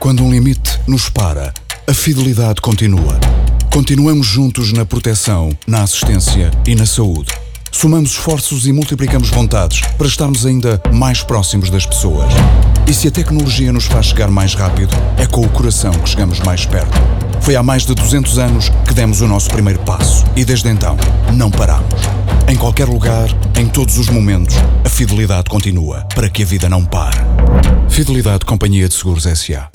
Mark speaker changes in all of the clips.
Speaker 1: Quando um limite nos para, a fidelidade continua. Continuamos juntos na proteção, na assistência e na saúde. Somamos esforços e multiplicamos vontades para estarmos ainda mais próximos das pessoas. E se a tecnologia nos faz chegar mais rápido, é com o coração que chegamos mais perto. Foi há mais de 200 anos que demos o nosso primeiro passo e desde então não paramos. Em qualquer lugar, em todos os momentos, a fidelidade continua para que a vida não pare. Fidelidade Companhia de Seguros S.A.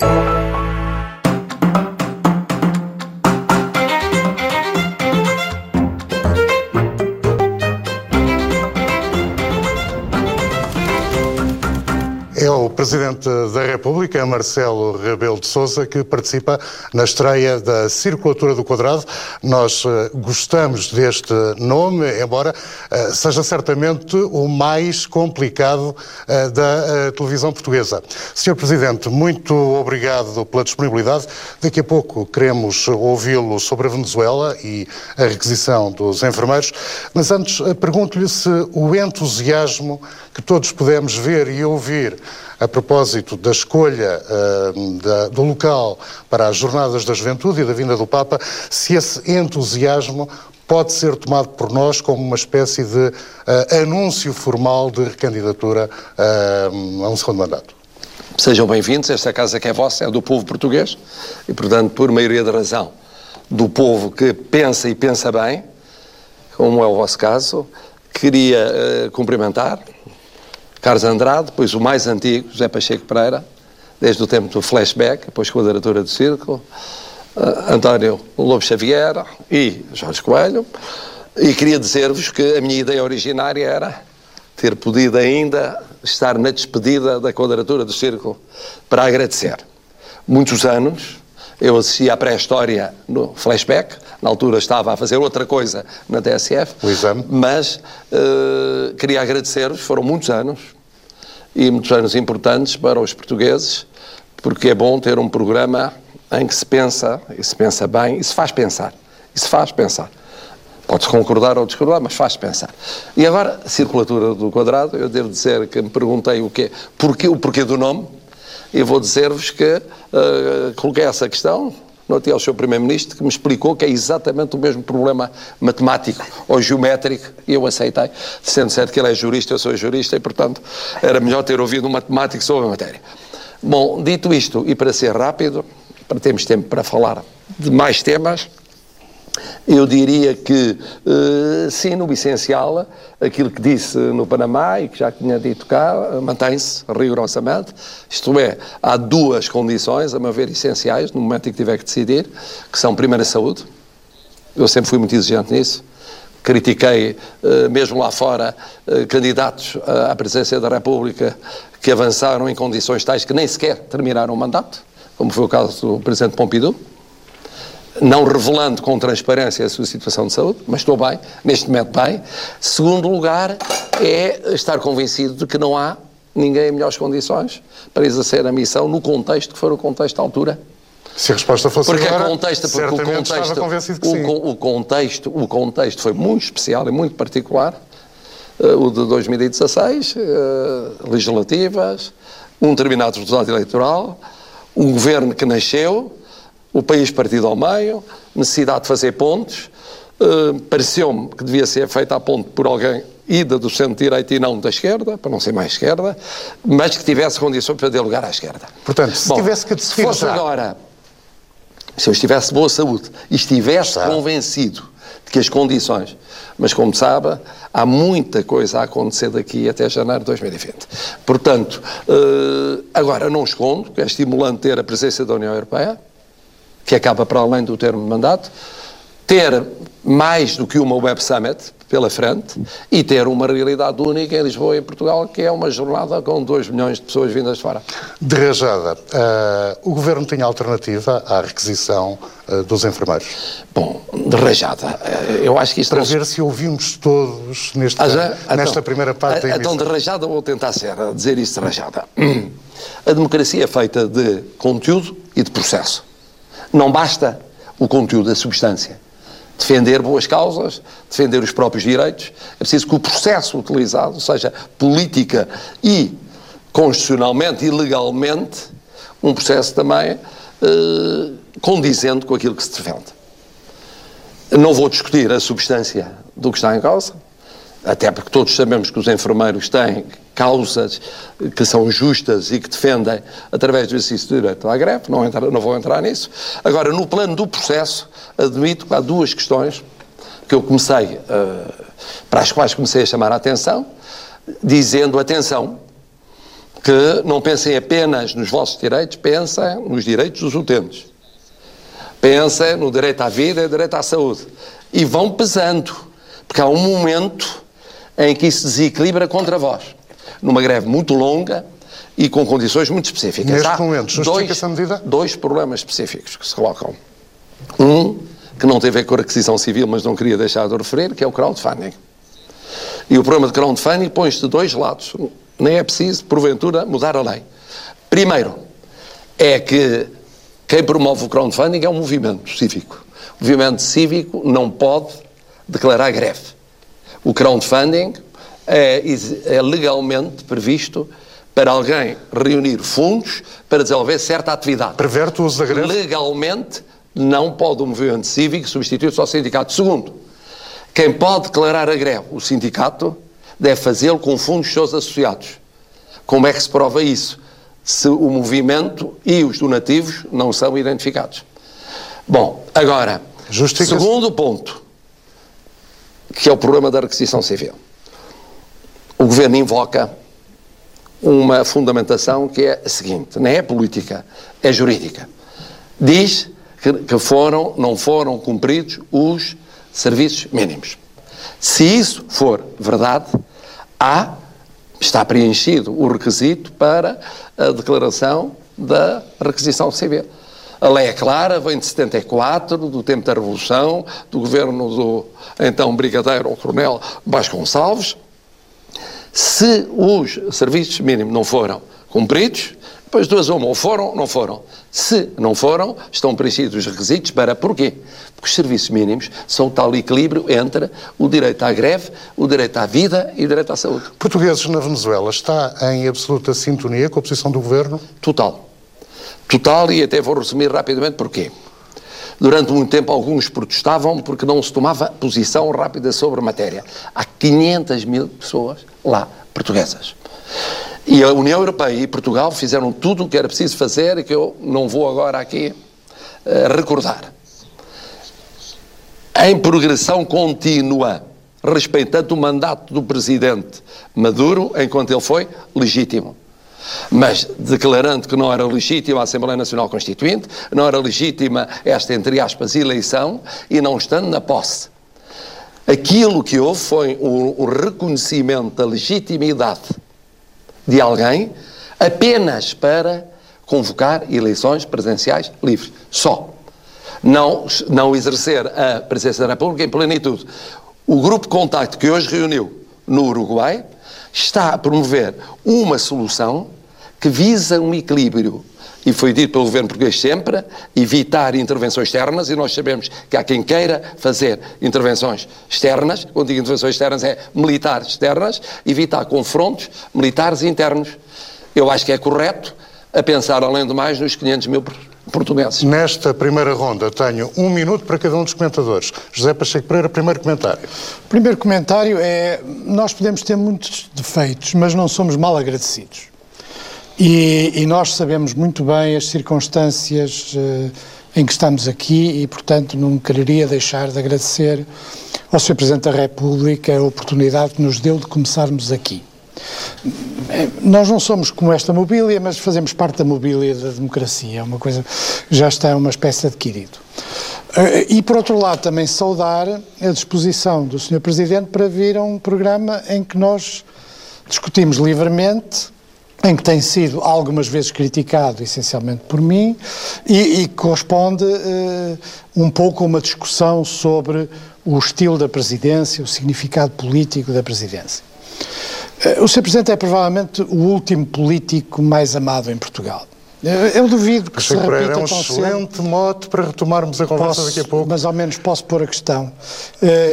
Speaker 2: Presidente da República, Marcelo Rebelo de Sousa, que participa na estreia da Circulatura do Quadrado. Nós uh, gostamos deste nome, embora uh, seja certamente o mais complicado uh, da televisão portuguesa. Senhor Presidente, muito obrigado pela disponibilidade. Daqui a pouco queremos ouvi-lo sobre a Venezuela e a requisição dos enfermeiros, mas antes pergunto-lhe se o entusiasmo que todos pudemos ver e ouvir a propósito da escolha uh, da, do local para as Jornadas da Juventude e da vinda do Papa, se esse entusiasmo pode ser tomado por nós como uma espécie de uh, anúncio formal de recandidatura uh, a um segundo mandato.
Speaker 3: Sejam bem-vindos, esta casa que é vossa é do povo português e, portanto, por maioria de razão, do povo que pensa e pensa bem, como é o vosso caso, queria cumprimentar Carlos Andrade, depois o mais antigo, José Pacheco Pereira, desde o tempo do flashback, depois quadratura do círculo, uh, António Lobo Xavier e Jorge Coelho. E queria dizer-vos que a minha ideia originária era ter podido ainda estar na despedida da quadratura do círculo para agradecer. Muitos anos eu assisti à pré-história no flashback, na altura estava a fazer outra coisa na TSF, mas uh, queria agradecer-vos, foram muitos anos, e muitos anos importantes para os portugueses, porque é bom ter um programa em que se pensa, e se pensa bem, e se faz pensar. E se faz pensar. Pode-se concordar ou discordar, mas faz pensar. E agora, circulatura do quadrado, eu devo dizer que me perguntei o quê, porquê, o porquê do nome, e vou dizer-vos que uh, coloquei essa questão, Notei ao seu Primeiro-Ministro que me explicou que é exatamente o mesmo problema matemático ou geométrico e eu aceitei, sendo certo que ele é jurista, eu sou jurista e, portanto, era melhor ter ouvido um matemático sobre a matéria. Bom, dito isto, e para ser rápido, para termos tempo para falar de mais temas, eu diria que, uh, sim, no essencial, aquilo que disse no Panamá e que já tinha dito cá, mantém-se rigorosamente. Isto é, há duas condições, a meu ver, essenciais, no momento em que tiver que decidir, que são, primeiro, a saúde. Eu sempre fui muito exigente nisso. Critiquei, uh, mesmo lá fora, candidatos à presidência da República que avançaram em condições tais que nem sequer terminaram o mandato, como foi o caso do Presidente Pompidou não revelando com transparência a sua situação de saúde, mas estou bem, neste momento bem. Segundo lugar, é estar convencido de que não há ninguém em melhores condições para exercer a missão no contexto que for o contexto à altura.
Speaker 2: Se a resposta fosse
Speaker 3: porque
Speaker 2: agora,
Speaker 3: contexto, porque o contexto, o, o, contexto, o contexto foi muito especial e muito particular, uh, o de 2016, uh, legislativas, um determinado resultado eleitoral, um governo que nasceu, o país partido ao meio, necessidade de fazer pontes. Uh, Pareceu-me que devia ser feita a ponte por alguém ida do centro-direita e não da esquerda, para não ser mais esquerda, mas que tivesse condições para dar lugar à esquerda.
Speaker 2: Portanto, se Bom, tivesse que decidir
Speaker 3: Se fosse
Speaker 2: já...
Speaker 3: agora, se eu estivesse boa saúde e estivesse
Speaker 2: Sabe.
Speaker 3: convencido de que as condições, mas como sabe, há muita coisa a acontecer daqui até janeiro de 2020. Portanto, uh, agora não escondo que é estimulante ter a presença da União Europeia, que acaba para além do termo de mandato, ter mais do que uma Web Summit pela frente e ter uma realidade única em Lisboa e em Portugal, que é uma jornada com 2 milhões de pessoas vindas de fora.
Speaker 2: De rajada, uh, o Governo tem alternativa à requisição uh, dos enfermeiros?
Speaker 3: Bom, de rajada, uh, eu acho que isto...
Speaker 2: Para ver se ouvimos todos nesta, ah, já, nesta então, primeira parte da
Speaker 3: emissão. Então, de rajada, vou tentar ser, dizer isto de rajada. A democracia é feita de conteúdo e de processo. Não basta o conteúdo, a substância. Defender boas causas, defender os próprios direitos. É preciso que o processo utilizado, seja política e constitucionalmente e legalmente, um processo também eh, condizente com aquilo que se defende. Não vou discutir a substância do que está em causa, até porque todos sabemos que os enfermeiros têm causas que são justas e que defendem através do exercício do direito à greve, não, entrar, não vou entrar nisso. Agora, no plano do processo, admito que há duas questões que eu comecei, uh, para as quais comecei a chamar a atenção, dizendo, atenção, que não pensem apenas nos vossos direitos, pensem nos direitos dos utentes. Pensem no direito à vida e direito à saúde. E vão pesando, porque há um momento em que isso desequilibra contra vós. Numa greve muito longa e com condições muito específicas.
Speaker 2: Neste há momento, justifica-se a medida?
Speaker 3: Dois problemas específicos que se colocam. Um, que não tem a ver com a requisição civil, mas não queria deixar de referir, que é o crowdfunding. E o problema de crowdfunding põe-se de dois lados. Nem é preciso, porventura, mudar a lei. Primeiro, é que quem promove o crowdfunding é um movimento cívico. O movimento cívico não pode declarar greve. O crowdfunding é, é legalmente previsto para alguém reunir fundos para desenvolver certa atividade.
Speaker 2: Preverte o uso da greve?
Speaker 3: Legalmente, não pode o movimento cívico substituir-se ao sindicato. Segundo, quem pode declarar a greve, o sindicato, deve fazê-lo com fundos seus associados. Como é que se prova isso? Se o movimento e os donativos não são identificados. Bom, agora, segundo ponto, que é o problema da requisição civil. O governo invoca uma fundamentação que é a seguinte: não é política, é jurídica. Diz que, foram, não foram cumpridos os serviços mínimos. Se isso for verdade, há, está preenchido o requisito para a declaração da requisição civil. A lei é clara, vem de 74, do tempo da Revolução, do governo do então Brigadeiro ou Coronel Vasconcelos. Se os serviços mínimos não foram cumpridos, Pois duas uma, ou foram ou não foram. Se não foram, estão preenchidos os requisitos para porquê? Porque os serviços mínimos são o tal equilíbrio entre o direito à greve, o direito à vida e o direito à saúde.
Speaker 2: Portugueses na Venezuela está em absoluta sintonia com a posição do governo?
Speaker 3: Total. Total, e até vou resumir rapidamente porquê. Durante muito tempo, alguns protestavam porque não se tomava posição rápida sobre a matéria. Há 500 mil pessoas lá, portuguesas. E a União Europeia e Portugal fizeram tudo o que era preciso fazer e que eu não vou agora aqui uh, recordar. Em progressão contínua, respeitando o mandato do presidente Maduro enquanto ele foi legítimo. Mas declarando que não era legítima a Assembleia Nacional Constituinte, não era legítima esta, entre aspas, eleição e não estando na posse. Aquilo que houve foi o, o reconhecimento da legitimidade de alguém apenas para convocar eleições presenciais livres. Só. Não, não exercer a presidência da República em plenitude. O grupo de contacto que hoje reuniu no Uruguai está a promover uma solução que visa um equilíbrio e foi dito pelo governo português sempre, evitar intervenções externas, e nós sabemos que há quem queira fazer intervenções externas, quando digo intervenções externas é militares externas, evitar confrontos militares internos. Eu acho que é correto a pensar, além do mais, nos 500 mil portugueses.
Speaker 2: Nesta primeira ronda tenho um minuto para cada um dos comentadores. José Pacheco Pereira, primeiro comentário.
Speaker 4: O primeiro comentário é, nós podemos ter muitos defeitos, mas não somos mal agradecidos. E, e, nós sabemos muito bem as circunstâncias uh, em que estamos aqui e, portanto, não quereria deixar de agradecer ao Sr. Presidente da República a oportunidade que nos deu de começarmos aqui. Eh, nós não somos como esta mobília, mas fazemos parte da mobília da democracia, é uma coisa já está uma espécie adquirido. Eh, e, por outro lado, também saudar a disposição do Sr. Presidente para vir a um programa em que nós discutimos livremente em que tem sido algumas vezes criticado, essencialmente por mim, e, e corresponde uh, um pouco a uma discussão sobre o estilo da presidência, o significado político da presidência. Uh, o Sr. Presidente é provavelmente o último político mais amado em Portugal. Eu duvido que
Speaker 2: Achei
Speaker 4: se repita
Speaker 2: é um excelente cedo. mote para retomarmos a conversa
Speaker 4: posso,
Speaker 2: daqui a pouco.
Speaker 4: Mas ao menos posso pôr a questão.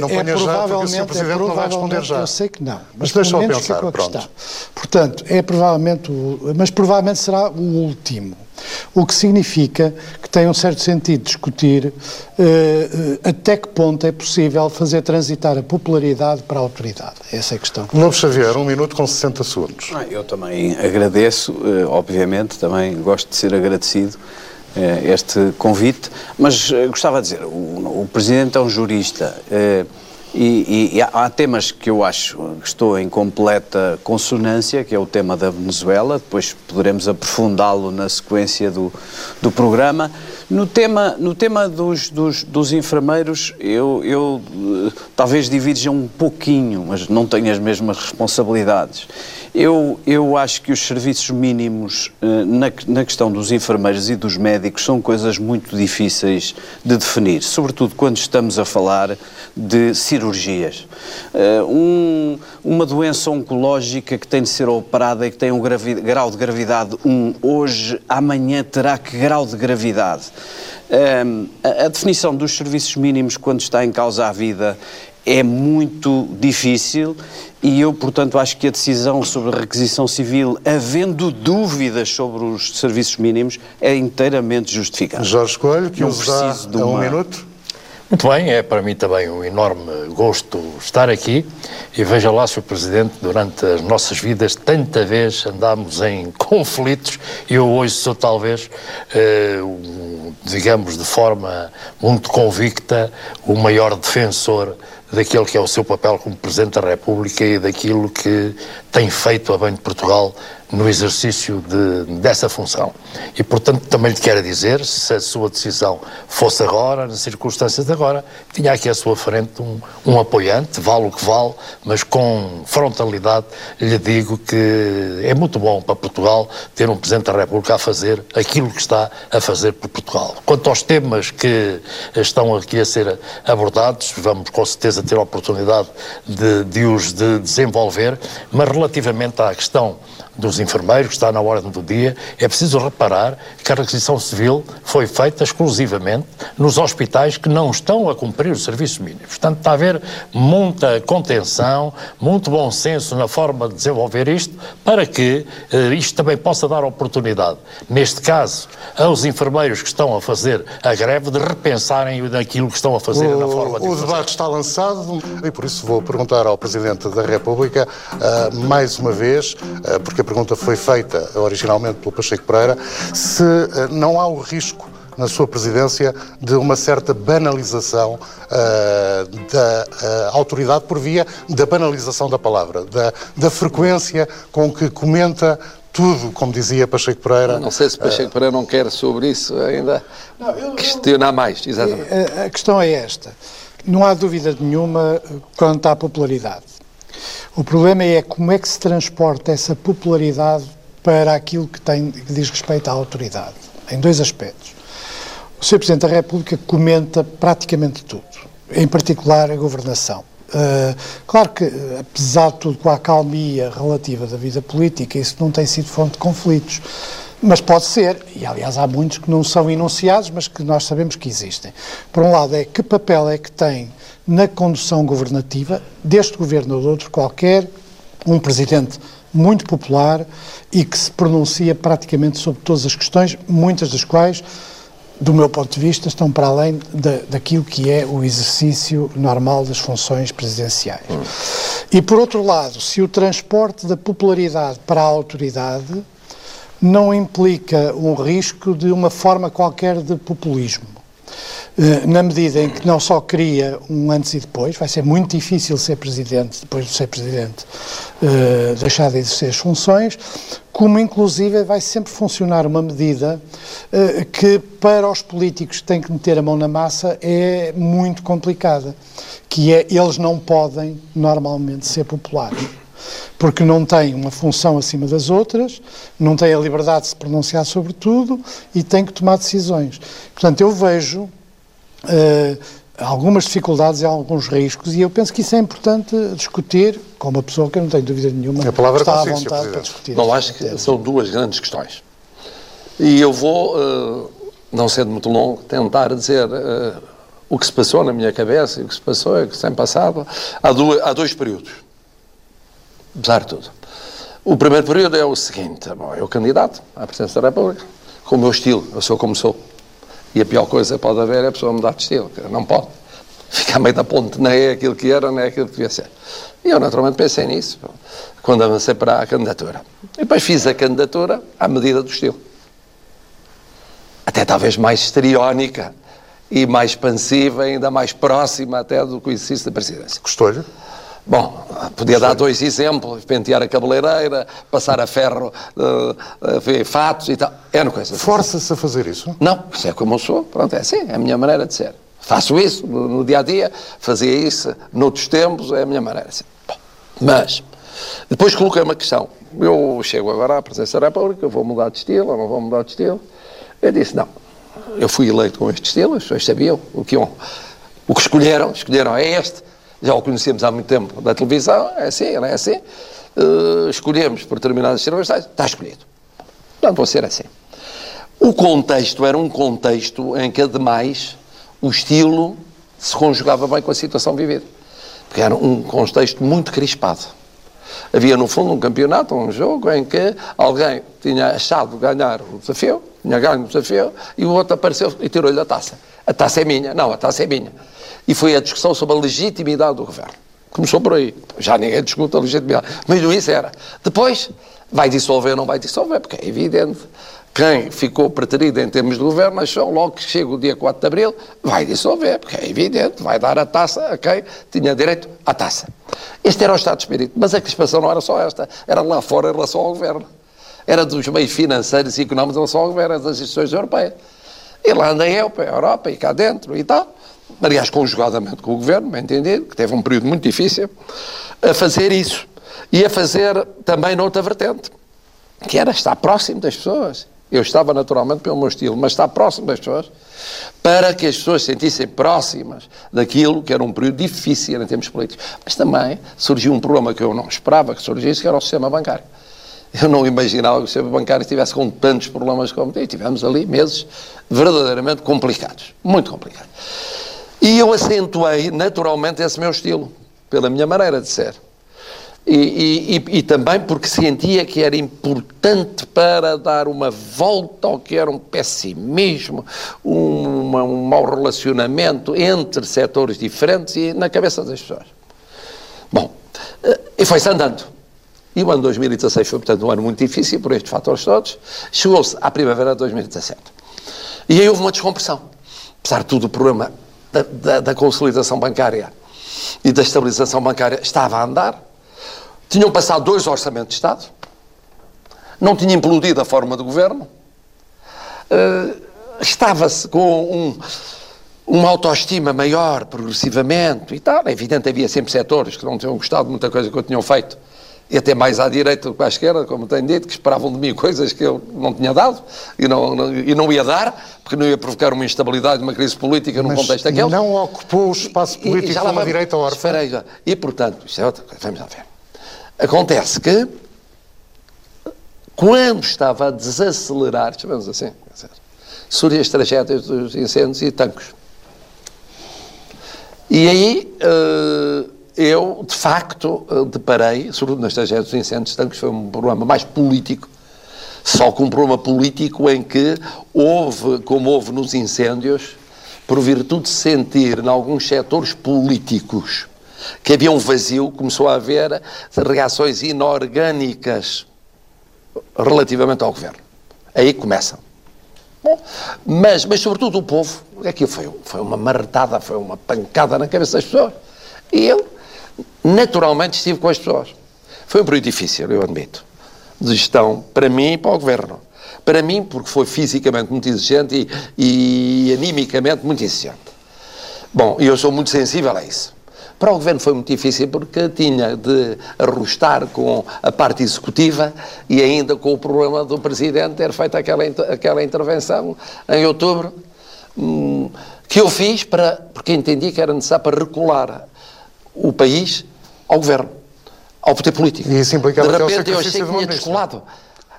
Speaker 2: Não é provavelmente, já, porque o Sr. Presidente é não vai responder já.
Speaker 4: Eu sei que não.
Speaker 2: Mas, mas deixa
Speaker 4: eu
Speaker 2: pensar, pronto.
Speaker 4: Questão. Portanto, é provavelmente, mas provavelmente será o último. O que significa que tem um certo sentido discutir uh, até que ponto é possível fazer transitar a popularidade para a autoridade. Essa é a questão.
Speaker 2: Lobo Xavier, um minuto com 60 segundos.
Speaker 5: Eu também agradeço, uh, obviamente, também gosto de ser agradecido uh, este convite, mas gostava de dizer, o, o Presidente é um jurista. E, e, e, há temas que eu acho que estou em completa consonância, que é o tema da Venezuela, depois poderemos aprofundá-lo na sequência do, do programa. No tema, no tema dos, dos, dos enfermeiros, eu, eu talvez divirja um pouquinho, mas não tenho as mesmas responsabilidades. Eu, eu acho que os serviços mínimos na, na questão dos enfermeiros e dos médicos são coisas muito difíceis de definir, sobretudo quando estamos a falar de cirurgias. Um, uma doença oncológica que tem de ser operada e que tem um grau de gravidade 1, hoje, amanhã terá que grau de gravidade? Um, a, a definição dos serviços mínimos quando está em causa a vida é muito difícil e eu, portanto, acho que a decisão sobre a requisição civil, havendo dúvidas sobre os serviços mínimos, é inteiramente justificada.
Speaker 2: Jorge Coelho, que nos dá de uma... um minuto.
Speaker 6: Muito bem, é para mim também um enorme gosto estar aqui e veja lá, Sr. Presidente, durante as nossas vidas tanta vez andámos em conflitos e eu hoje sou talvez, eh, digamos de forma muito convicta, o maior defensor daquele que é o seu papel como Presidente da República e daquilo que tem feito a bem de Portugal no exercício de, dessa função. E, portanto, também lhe quero dizer, se a sua decisão fosse agora, nas circunstâncias de agora, tinha aqui à sua frente um, um apoiante, vale o que vale, mas com frontalidade lhe digo que é muito bom para Portugal ter um Presidente da República a fazer aquilo que está a fazer por Portugal. Quanto aos temas que estão aqui a ser abordados, vamos com certeza ter a oportunidade de, de os de desenvolver, mas relativamente à questão dos enfermeiros, que está na ordem do dia, é preciso reparar que a requisição civil foi feita exclusivamente nos hospitais que não estão a cumprir os serviços mínimos. Portanto, está a haver muita contenção, muito bom senso na forma de desenvolver isto, para que eh, isto também possa dar oportunidade, neste caso, aos enfermeiros que estão a fazer a greve, de repensarem naquilo que estão a fazer
Speaker 2: o,
Speaker 6: na forma de
Speaker 2: O
Speaker 6: fazer.
Speaker 2: debate está lançado e por isso vou perguntar ao Presidente da República, uh, mais uma vez, uh, porque a pergunta foi feita originalmente pelo Pacheco Pereira, se uh, não há o risco na sua presidência de uma certa banalização uh, da uh, autoridade por via da banalização da palavra, da, da frequência com que comenta tudo, como dizia Pacheco Pereira.
Speaker 3: Não sei se Pacheco Pereira não quer sobre isso ainda não, eu, questionar mais, exatamente.
Speaker 4: A, a questão é esta. Não há dúvida nenhuma quanto à popularidade. O problema é como é que se transporta essa popularidade para aquilo que, tem, que diz respeito à autoridade, em dois aspectos. O Sr. Presidente da República comenta praticamente tudo, em particular a governação. Uh, claro que, apesar de tudo, com a acalmia relativa da vida política, isso não tem sido fonte de conflitos. Mas pode ser, e aliás há muitos que não são enunciados, mas que nós sabemos que existem. Por um lado, é que papel é que tem na condução governativa deste governo ou de outro qualquer, um presidente muito popular e que se pronuncia praticamente sobre todas as questões, muitas das quais, do meu ponto de vista, estão para além da, daquilo que é o exercício normal das funções presidenciais. E, por outro lado, se o transporte da popularidade para a autoridade não implica um risco de uma forma qualquer de populismo. Na medida em que não só cria um antes e depois, vai ser muito difícil ser presidente, depois de ser presidente, uh, deixar de exercer as funções, como inclusive vai sempre funcionar uma medida uh, que para os políticos que têm que meter a mão na massa é muito complicada, que é eles não podem normalmente ser populares porque não têm uma função acima das outras, não têm a liberdade de se pronunciar sobre tudo e têm que tomar decisões. Portanto, eu vejo uh, algumas dificuldades e alguns riscos e eu penso que isso é importante discutir com uma pessoa que eu não tenho dúvida nenhuma
Speaker 2: a palavra
Speaker 4: está à
Speaker 2: vontade
Speaker 4: Presidente. para discutir.
Speaker 3: Não, acho que são duas grandes questões. E eu vou, uh, não sendo muito longo, tentar dizer uh, o que se passou na minha cabeça e o que se passou e o que se tem passado. Há, duas, há dois períodos, apesar de tudo. O primeiro período é o seguinte: bom, eu candidato à presidência da República, com o meu estilo, eu sou como sou. E a pior coisa que pode haver é a pessoa mudar de estilo, não pode. Ficar meio da ponte, nem é aquilo que era, nem é aquilo que devia ser. E eu naturalmente pensei nisso, quando avancei para a candidatura. E depois fiz a candidatura à medida do estilo. Até talvez mais histriónica e mais expansiva, ainda mais próxima até do que exercício da presidência.
Speaker 2: Gostou-lhe?
Speaker 3: Bom, podia dar dois exemplos, pentear a cabeleireira, passar a ferro, uh, uh, fatos e tal. É uma coisa.
Speaker 2: Força-se a fazer isso?
Speaker 3: Não, isso é como eu sou, pronto, é assim, é a minha maneira de ser. Faço isso no, no dia a dia, fazia isso noutros tempos, é a minha maneira de ser. Bom, mas, depois coloquei uma questão. Eu chego agora à presença da República, vou mudar de estilo ou não vou mudar de estilo? Eu disse, não, eu fui eleito com este estilo, as pessoas sabiam o que, iam, o que escolheram, escolheram é este já o conhecemos há muito tempo da televisão, é assim, não é assim. Uh, escolhemos por determinadas circunstâncias, está escolhido. Portanto, vou ser assim. O contexto era um contexto em que, ademais, o estilo se conjugava bem com a situação vivida. Porque era um contexto muito crispado. Havia, no fundo, um campeonato, um jogo em que alguém tinha achado ganhar o desafio, tinha ganho o desafio, e o outro apareceu e tirou-lhe a taça. A taça é minha. Não, a taça é minha e foi a discussão sobre a legitimidade do governo. Começou por aí. Já ninguém discute a legitimidade. Mas isso era. Depois, vai dissolver ou não vai dissolver, porque é evidente. Quem ficou preterido em termos de governo achou logo que chega o dia 4 de abril, vai dissolver, porque é evidente, vai dar a taça a quem tinha direito à taça. Este era o estado de espírito. Mas a crispação não era só esta, era lá fora em relação ao governo. Era dos meios financeiros e económicos em relação ao governo, das instituições europeias. E lá anda eu, para a Europa e cá dentro e tal aliás, conjugadamente com o governo, bem entendido, que teve um período muito difícil, a fazer isso. E a fazer também noutra vertente, que era estar próximo das pessoas. Eu estava naturalmente pelo meu estilo, mas estar próximo das pessoas, para que as pessoas se sentissem próximas daquilo que era um período difícil em termos políticos. Mas também surgiu um problema que eu não esperava que surgisse, que era o sistema bancário. Eu não imaginava que o sistema bancário estivesse com tantos problemas como tem. Tivemos ali meses verdadeiramente complicados, muito complicados. E eu acentuei naturalmente esse meu estilo, pela minha maneira de ser. E, e, e, também porque sentia que era importante para dar uma volta ao que era um pessimismo, um, um mau relacionamento entre setores diferentes e na cabeça das pessoas. Bom, eh, e foi-se andando. E o ano 2016 foi, portanto, um ano muito difícil por estes fatores todos. Chegou-se à primavera de 2017. E aí houve uma descompressão. Apesar de tudo, o problema da, da, da consolidação bancária e da estabilização bancária estava a andar. Tinham passado dois orçamentos de Estado, não tinha implodido a forma de governo, uh, estava-se com um, uma autoestima maior progressivamente e tal. É evidente, havia sempre setores que não tinham gostado de muita coisa que eu tinha feito e até mais à direita do que à esquerda, como tenho dito, que esperavam de mim coisas que eu não tinha dado e não, não e não ia dar, porque não ia provocar uma instabilidade, uma crise política num contexto daquele.
Speaker 2: não ocupou o espaço político e, e como a direita órfã.
Speaker 3: E, portanto, isto é outra coisa, vamos lá ver. Acontece que, quando estava a desacelerar, chamamos assim, surgem as tragédias dos incêndios e tanques. E aí... Uh, eu, de facto, eh, deparei, sobretudo nas tragédias dos incêndios tanques, foi um problema mais político, só com um problema político em que houve, como houve nos incêndios, por virtude de sentir em alguns setores políticos que havia um vazio, começou a haver reações inorgânicas relativamente ao governo. Aí começam. Bom, mas, mas, sobretudo, o povo, aquilo foi, foi uma marretada, foi uma pancada na cabeça das pessoas. E eu naturalmente estive com as pessoas. Foi um período difícil, eu admito, de gestão para mim e para o governo. Para mim, porque foi fisicamente muito exigente e, e animicamente muito exigente. Bom, e eu sou muito sensível a isso. Para o governo foi muito difícil porque tinha de arrostar com a parte executiva e ainda com o problema do presidente ter feito aquela, aquela intervenção em outubro hum, que eu fiz para, porque entendi que era necessário para recular o país ao governo, ao poder político.
Speaker 2: E isso implicava
Speaker 3: de repente eu achei que tinha descolado.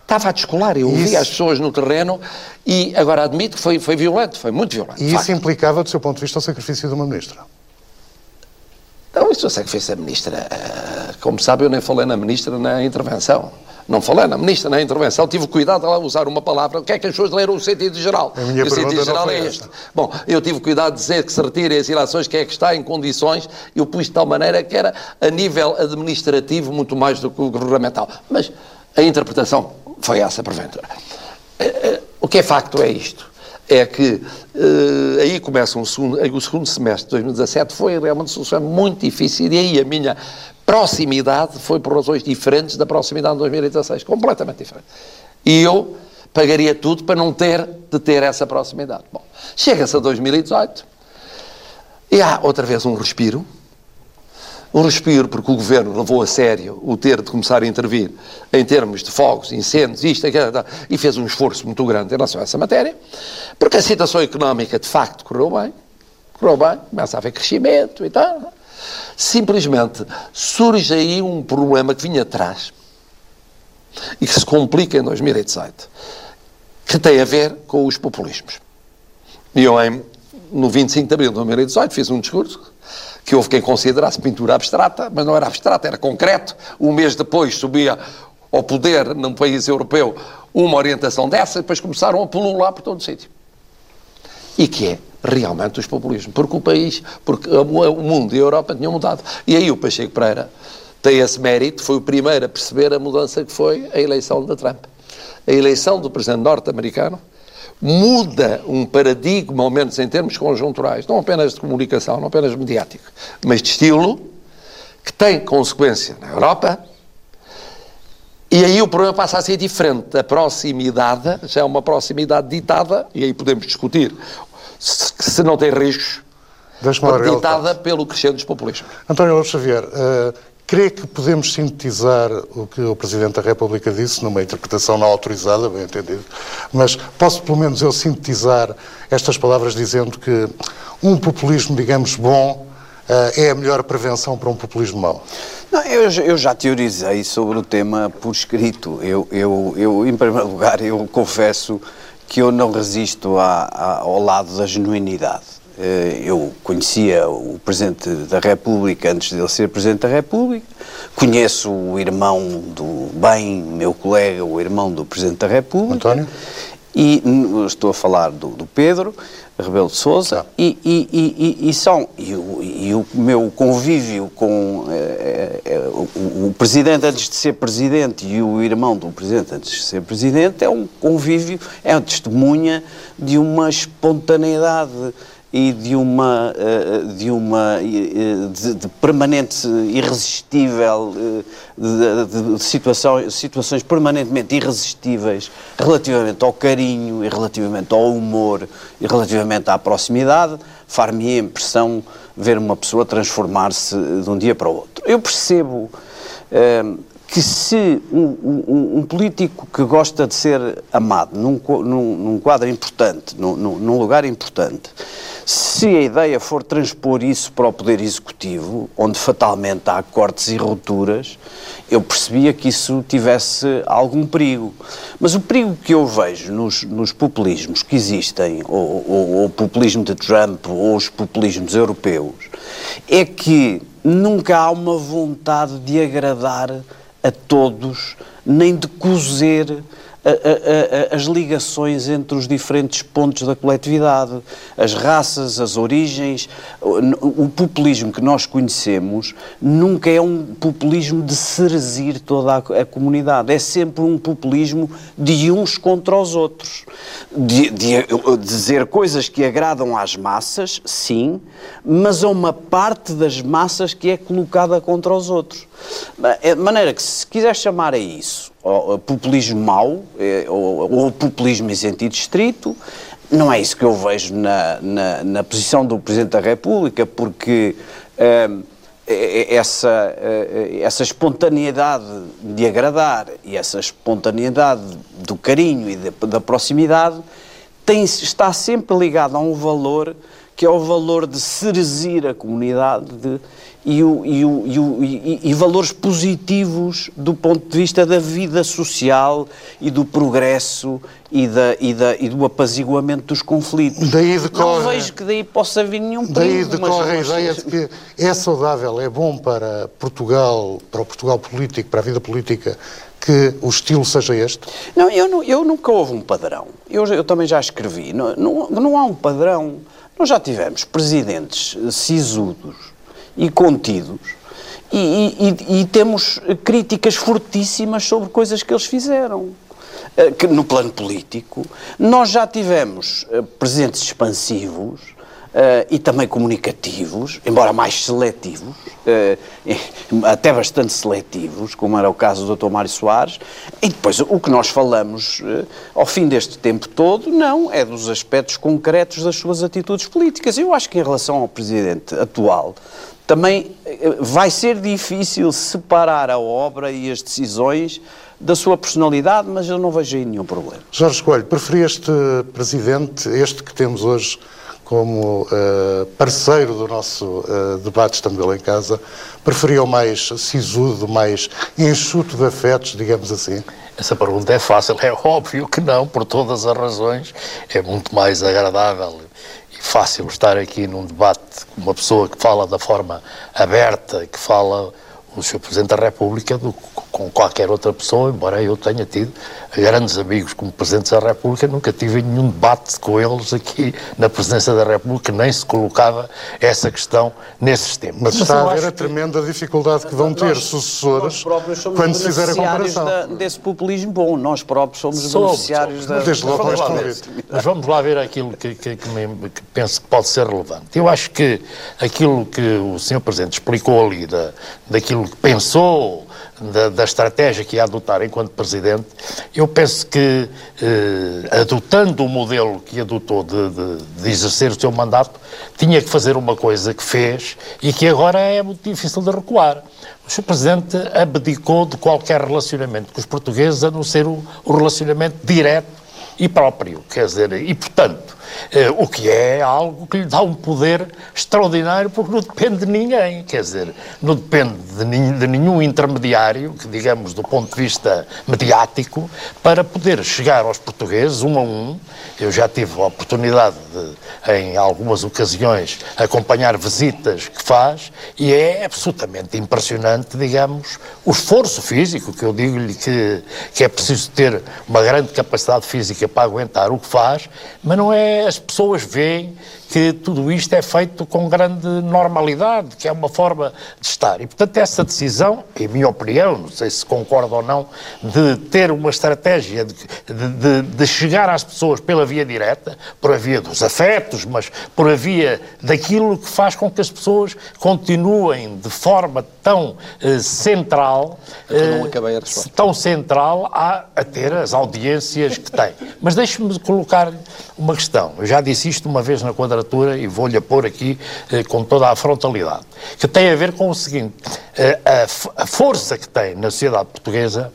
Speaker 3: Estava a descolar, eu ouvia as pessoas no terreno e agora admito que foi, foi violento, foi muito violento.
Speaker 2: E isso
Speaker 3: facto.
Speaker 2: implicava, do seu ponto de vista, o sacrifício de uma ministra.
Speaker 3: Então, isso eu sei que fez a ministra. eh, Como sabe, eu nem falei na ministra na intervenção. Não falei na ministra na intervenção, tive cuidado de lá usar uma palavra. O que é que as pessoas leram o sentido geral?
Speaker 2: A
Speaker 3: e o sentido geral é
Speaker 2: esta.
Speaker 3: este. Bom, eu tive cuidado de dizer que se retirem as ilações, que é que está em condições, eu pus de tal maneira que era a nível administrativo muito mais do que o governamental. Mas a interpretação foi essa, porventura. Eh, eh, O que é facto é isto. É que eh, aí começa um segundo, o segundo semestre de 2017 foi realmente uma solução muito difícil e aí a minha proximidade foi por razões diferentes da proximidade de 2016, completamente diferente. E eu pagaria tudo para não ter de ter essa proximidade. Bom, chega-se a 2018 e há outra vez um respiro, um respiro porque o governo levou a sério o ter de começar a intervir em termos de fogos, incêndios, isto, aquilo, e fez um esforço muito grande em relação a essa matéria, porque a situação económica de facto correu bem, correu bem, começa a haver crescimento e tal. Simplesmente surge aí um problema que vinha atrás e que se complica em 2018, que tem a ver com os populismos. E eu, em, no 25 de abril de 2018, fiz um discurso que houve quem considerasse pintura abstrata, mas não era abstrata, era concreto. Um mês depois subia ao poder, num país europeu, uma orientação dessa, e depois começaram a pulular por todo o sítio. E que é realmente os populismos. Porque o país, porque o mundo e a Europa tinham mudado. E aí o Pacheco Pereira tem esse mérito, foi o primeiro a perceber a mudança que foi a eleição de Trump. A eleição do presidente norte-americano muda um paradigma, ao menos em termos conjunturais, não apenas de comunicação, não apenas mediático, mas de estilo, que tem consequência na Europa. E aí o problema passa a ser diferente. A proximidade já é uma proximidade ditada, e aí podemos discutir se, se não tem riscos, ditada pelo crescente dos populismos.
Speaker 2: António Lopes Xavier, uh, crê que podemos sintetizar o que o Presidente da República disse numa interpretação não autorizada, bem entendido, mas posso pelo menos eu sintetizar estas palavras dizendo que um populismo, digamos, bom uh, é a melhor prevenção para um populismo mau?
Speaker 5: Não, eu, já- eu já teorizei sobre o tema por escrito. Eu, eu, eu, em primeiro lugar, eu confesso que eu não resisto ao lado da genuinidade. Eh, Eu conhecia o Presidente da República antes de ele ser Presidente da República, conheço o irmão do bem, meu colega, o irmão do Presidente da República.
Speaker 2: António?
Speaker 5: E estou a falar do, do Pedro Rebelo de Sousa
Speaker 2: Tá.
Speaker 5: e, e- e- e- são e o, e o meu convívio com eh, eh, o, o presidente antes de ser presidente e o irmão do presidente antes de ser presidente é um convívio é uma testemunha de uma espontaneidade e de uma eh, de uma eh, de, de permanente irresistível eh, de, de- situação- situações permanentemente irresistíveis relativamente ao carinho e relativamente ao humor e relativamente à proximidade far-me a impressão ver uma pessoa transformar-se de um dia para o outro. Eu percebo eh, que se um, um- um político que gosta de ser amado num, num- num quadro importante, num, num- lugar importante, se a ideia for transpor isso para o Poder Executivo, onde fatalmente há cortes e rupturas, eu percebia que isso tivesse algum perigo. Mas o perigo que eu vejo nos, nos populismos que existem, ou- ou o populismo de Trump, ou os populismos europeus, é que nunca há uma vontade de agradar a todos, nem de cozer a- a- a- as ligações entre os diferentes pontos da coletividade, as raças, as origens. O, o populismo que nós conhecemos nunca é um populismo de cerzir toda a comunidade, é sempre um populismo de uns contra os outros. De, de dizer coisas que agradam às massas, sim, mas a uma parte das massas que é colocada contra os outros. De maneira que, se quiser chamar a isso ó, populismo mau, eh, ou, ou populismo em sentido estrito, não é isso que eu vejo na, na, na posição do Presidente da República, porque eh, essa, eh, essa espontaneidade de agradar e essa espontaneidade do carinho e da, da proximidade tem, está sempre ligada a um valor que é o valor de serzir a comunidade de, e, o, e, o, e, o, e, valores positivos do ponto de vista da vida social e do progresso e, da, da, do apaziguamento dos conflitos.
Speaker 2: Daí decorre,
Speaker 5: Não vejo que daí possa vir nenhum perigo.
Speaker 2: Daí decorre mas, a ideia de que é saudável, é bom para Portugal, para o Portugal político, para a vida política, que o estilo seja este?
Speaker 5: Não, eu, eu nunca houve um padrão. Eu, eu também já escrevi. Não, não, não há um padrão. Nós já tivemos presidentes sisudos e contidos. E, e, e, temos críticas fortíssimas sobre coisas que eles fizeram. Eh, no plano político, nós já tivemos eh, presidentes expansivos uh, e também comunicativos, embora mais seletivos, uh, até bastante seletivos, como era o caso do Dr. Mário Soares, e depois o que nós falamos uh, ao fim deste tempo todo, não, é dos aspectos concretos das suas atitudes políticas. Eu acho que em relação ao Presidente atual, também vai ser difícil separar a obra e as decisões da sua personalidade, mas eu não vejo aí nenhum problema.
Speaker 2: Jorge Coelho, preferi este presidente, este que temos hoje como uh, parceiro do nosso uh, debate Ele em Casa, preferia o mais sisudo, mais enxuto de afetos, digamos assim?
Speaker 6: Essa pergunta é fácil, é óbvio que não, por todas as razões. É muito mais agradável e fácil estar aqui num debate com uma pessoa que fala da forma aberta, que fala o Sr. Presidente da República do, com qualquer outra pessoa, embora eu tenha tido grandes amigos como Presidentes da República, nunca tive nenhum debate com eles aqui na Presidência da República, nem se colocava essa questão nesses tempos.
Speaker 2: Mas está a ver a tremenda dificuldade que vão ter nós, sucessores nós quando se fizer a comparação. Da,
Speaker 5: desse populismo bom, nós próprios somos, somos beneficiários da...
Speaker 2: Desde logo
Speaker 6: vamos, lá ver, mas vamos lá ver aquilo que, que, que, me, que, penso que pode ser relevante. Eu acho que aquilo que o Sr. Presidente explicou ali, da, daquilo que pensou, da, da, estratégia que ia adotar enquanto Presidente, eu penso que, eh, adotando o modelo que adotou de, de, de, exercer o seu mandato, tinha que fazer uma coisa que fez e que agora é muito difícil de recuar. O Sr. Presidente abdicou de qualquer relacionamento com os portugueses, a não ser o, o relacionamento direto e próprio, quer dizer, e portanto, o que é algo que lhe dá um poder extraordinário porque não depende de ninguém, quer dizer, não depende de, de nenhum intermediário, que digamos do ponto de vista mediático, para poder chegar aos portugueses um a um. Eu já tive a oportunidade de, em algumas ocasiões, acompanhar visitas que faz e é absolutamente impressionante, digamos, o esforço físico, que eu digo-lhe que, que é preciso ter uma grande capacidade física para aguentar o que faz, mas não é as pessoas veem que tudo isto é feito com grande normalidade, que é uma forma de estar. E, portanto, essa decisão, em minha opinião, não sei se concordo ou não, de ter uma estratégia de, de, de chegar às pessoas pela via direta, por a via dos afetos, mas por a via daquilo que faz com que as pessoas continuem de forma tão eh, central,
Speaker 3: eh,
Speaker 6: tão central a, a ter as audiências que tem. Mas deixe-me colocar uma questão. Eu já disse isto uma vez na quadratura e vou-lhe pôr aqui eh, com toda a frontalidade, que tem a ver com o seguinte: eh, a, a, força que tem na sociedade portuguesa,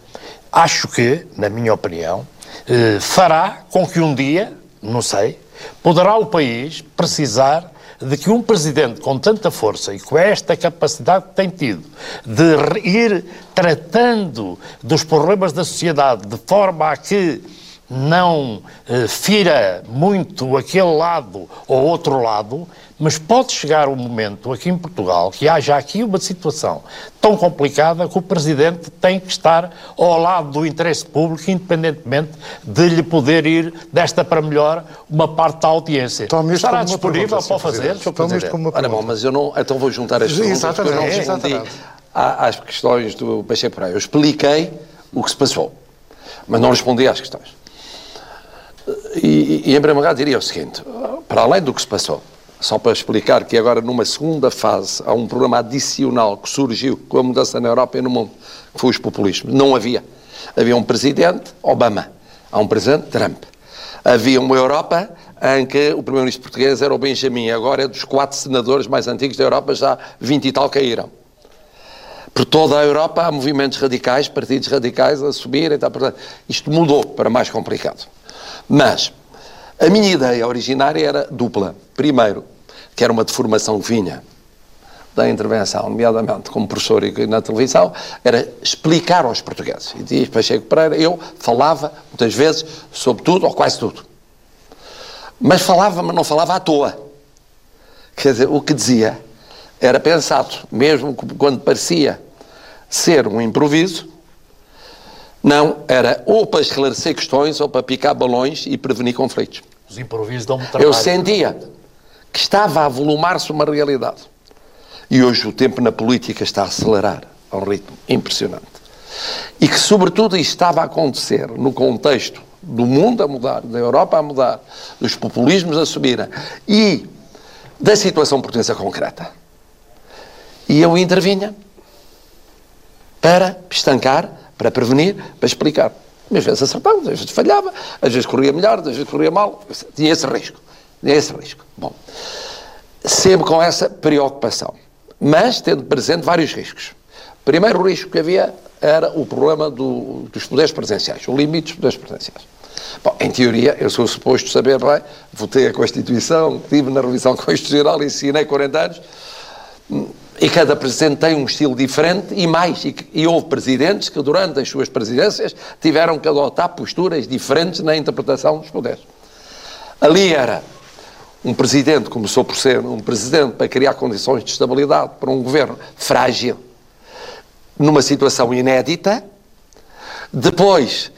Speaker 6: acho que, na minha opinião, eh, fará com que um dia, não sei, poderá o país precisar de que um presidente com tanta força e com esta capacidade que tem tido de ir tratando dos problemas da sociedade de forma a que não eh, fira muito aquele lado ou outro lado, mas pode chegar um momento aqui em Portugal que haja aqui uma situação tão complicada que o Presidente tem que estar ao lado do interesse público, independentemente de lhe poder ir desta para melhor uma parte da audiência. Estará disponível para fazer, Sr. Presidente?
Speaker 3: Ora bom, mas eu não... Então vou juntar as perguntas, exatamente, eu não respondi às questões do Pacheco Pereira. Eu expliquei o que se passou, mas não respondi às questões. E, e em primeiro lugar diria o seguinte, para além do que se passou, só para explicar que agora numa segunda fase há um problema adicional que surgiu com a mudança na Europa e no mundo, que foi os populismos. Não havia. Havia um presidente, Obama. Há um presidente, Trump. Havia uma Europa em que o primeiro-ministro português era o Benjamin. Agora é dos quatro senadores mais antigos da Europa, já 20 e tal caíram. Por toda a Europa há movimentos radicais, partidos radicais a subirem. Tá, isto mudou para mais complicado. Mas a minha ideia originária era dupla. Primeiro, que era uma deformação que vinha da intervenção, nomeadamente como professor e na televisão, era explicar aos portugueses. E diz Pacheco Pereira, eu falava muitas vezes sobre tudo ou quase tudo. Mas falava, mas não falava à toa. Quer dizer, o que dizia era pensado, mesmo quando parecia ser um improviso, não, era ou para esclarecer questões ou para picar balões e prevenir conflitos.
Speaker 6: Os improvisos dão-me trabalho.
Speaker 3: Eu sentia que estava a volumar-se uma realidade. E hoje o tempo na política está a acelerar a um ritmo impressionante. E que, sobretudo, isto estava a acontecer no contexto do mundo a mudar, da Europa a mudar, dos populismos a subirem e da situação portuguesa concreta. E eu intervinha para estancar, para prevenir, para explicar. Às vezes acertava, às vezes falhava, às vezes corria melhor, às vezes corria mal. Tinha esse risco. Tinha esse risco. Bom, sempre com essa preocupação mas tendo presente vários riscos. Primeiro risco que havia era o problema do, dos poderes presenciais, o limite dos poderes presenciais. Bom, em teoria, eu sou suposto saber bem, votei a Constituição, estive na revisão constitucional, ensinei 40 anos, e cada presidente tem um estilo diferente e mais. E, e, houve presidentes que, durante as suas presidências, tiveram que adotar posturas diferentes na interpretação dos poderes. Ali era um presidente começou por ser um presidente para criar condições de estabilidade para um governo frágil, numa situação inédita, depois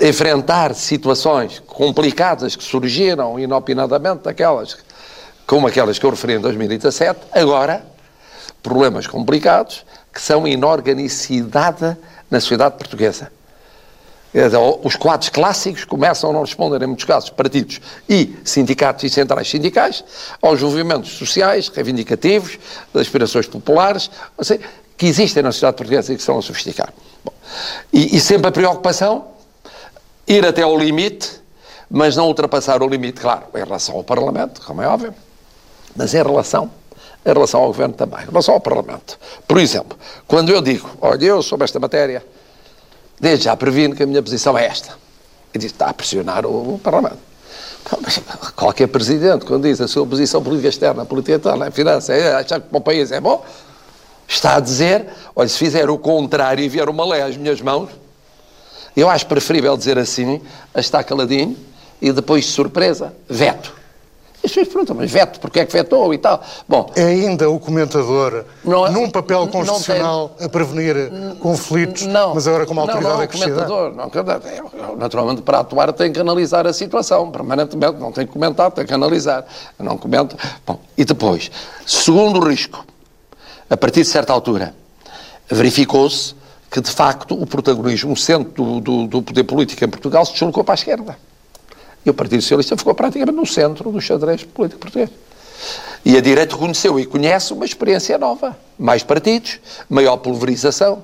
Speaker 3: enfrentar situações complicadas que surgiram inopinadamente, aquelas, como aquelas que eu referi em 2017, agora, problemas complicados que são inorganicidade na sociedade portuguesa. Os quadros clássicos começam a não responder, em muitos casos, partidos e sindicatos e centrais sindicais, aos movimentos sociais, reivindicativos, das aspirações populares, que existem na sociedade portuguesa e que estão a sofisticar. Bom, e, e sempre a preocupação, ir até ao limite, mas não ultrapassar o limite, claro, em relação ao Parlamento, como é óbvio, mas em relação em relação ao Governo também, em relação ao Parlamento. Por exemplo, quando eu digo, olha, eu sobre esta matéria Desde já previno que a minha posição é esta. E disse, está a pressionar o, o Parlamento. Qualquer presidente, quando diz a sua posição política externa, política interna, finança, é, achar que para o país é bom, está a dizer, olha, se fizer o contrário e vier uma lei às minhas mãos, eu acho preferível dizer assim, a estar caladinho, e depois, de surpresa, veto. As pessoas perguntam, mas veto, porque é que vetou e tal?
Speaker 2: Bom, é ainda o comentador não, é- num papel constitucional tem, a prevenir conflitos, não, mas agora como autoridade não, não, acrescida? Comentador,
Speaker 3: não, naturalmente, para atuar tem que analisar a situação, permanentemente, não tem que comentar, tem que analisar. Não comento. Bom, e depois, segundo risco, a partir de certa altura, verificou-se que, de facto, o protagonismo, o centro do, do, do poder político em Portugal se deslocou para a esquerda. E o Partido Socialista ficou praticamente no centro do xadrez político português. E a direita reconheceu e conhece uma experiência nova. Mais partidos, maior pulverização,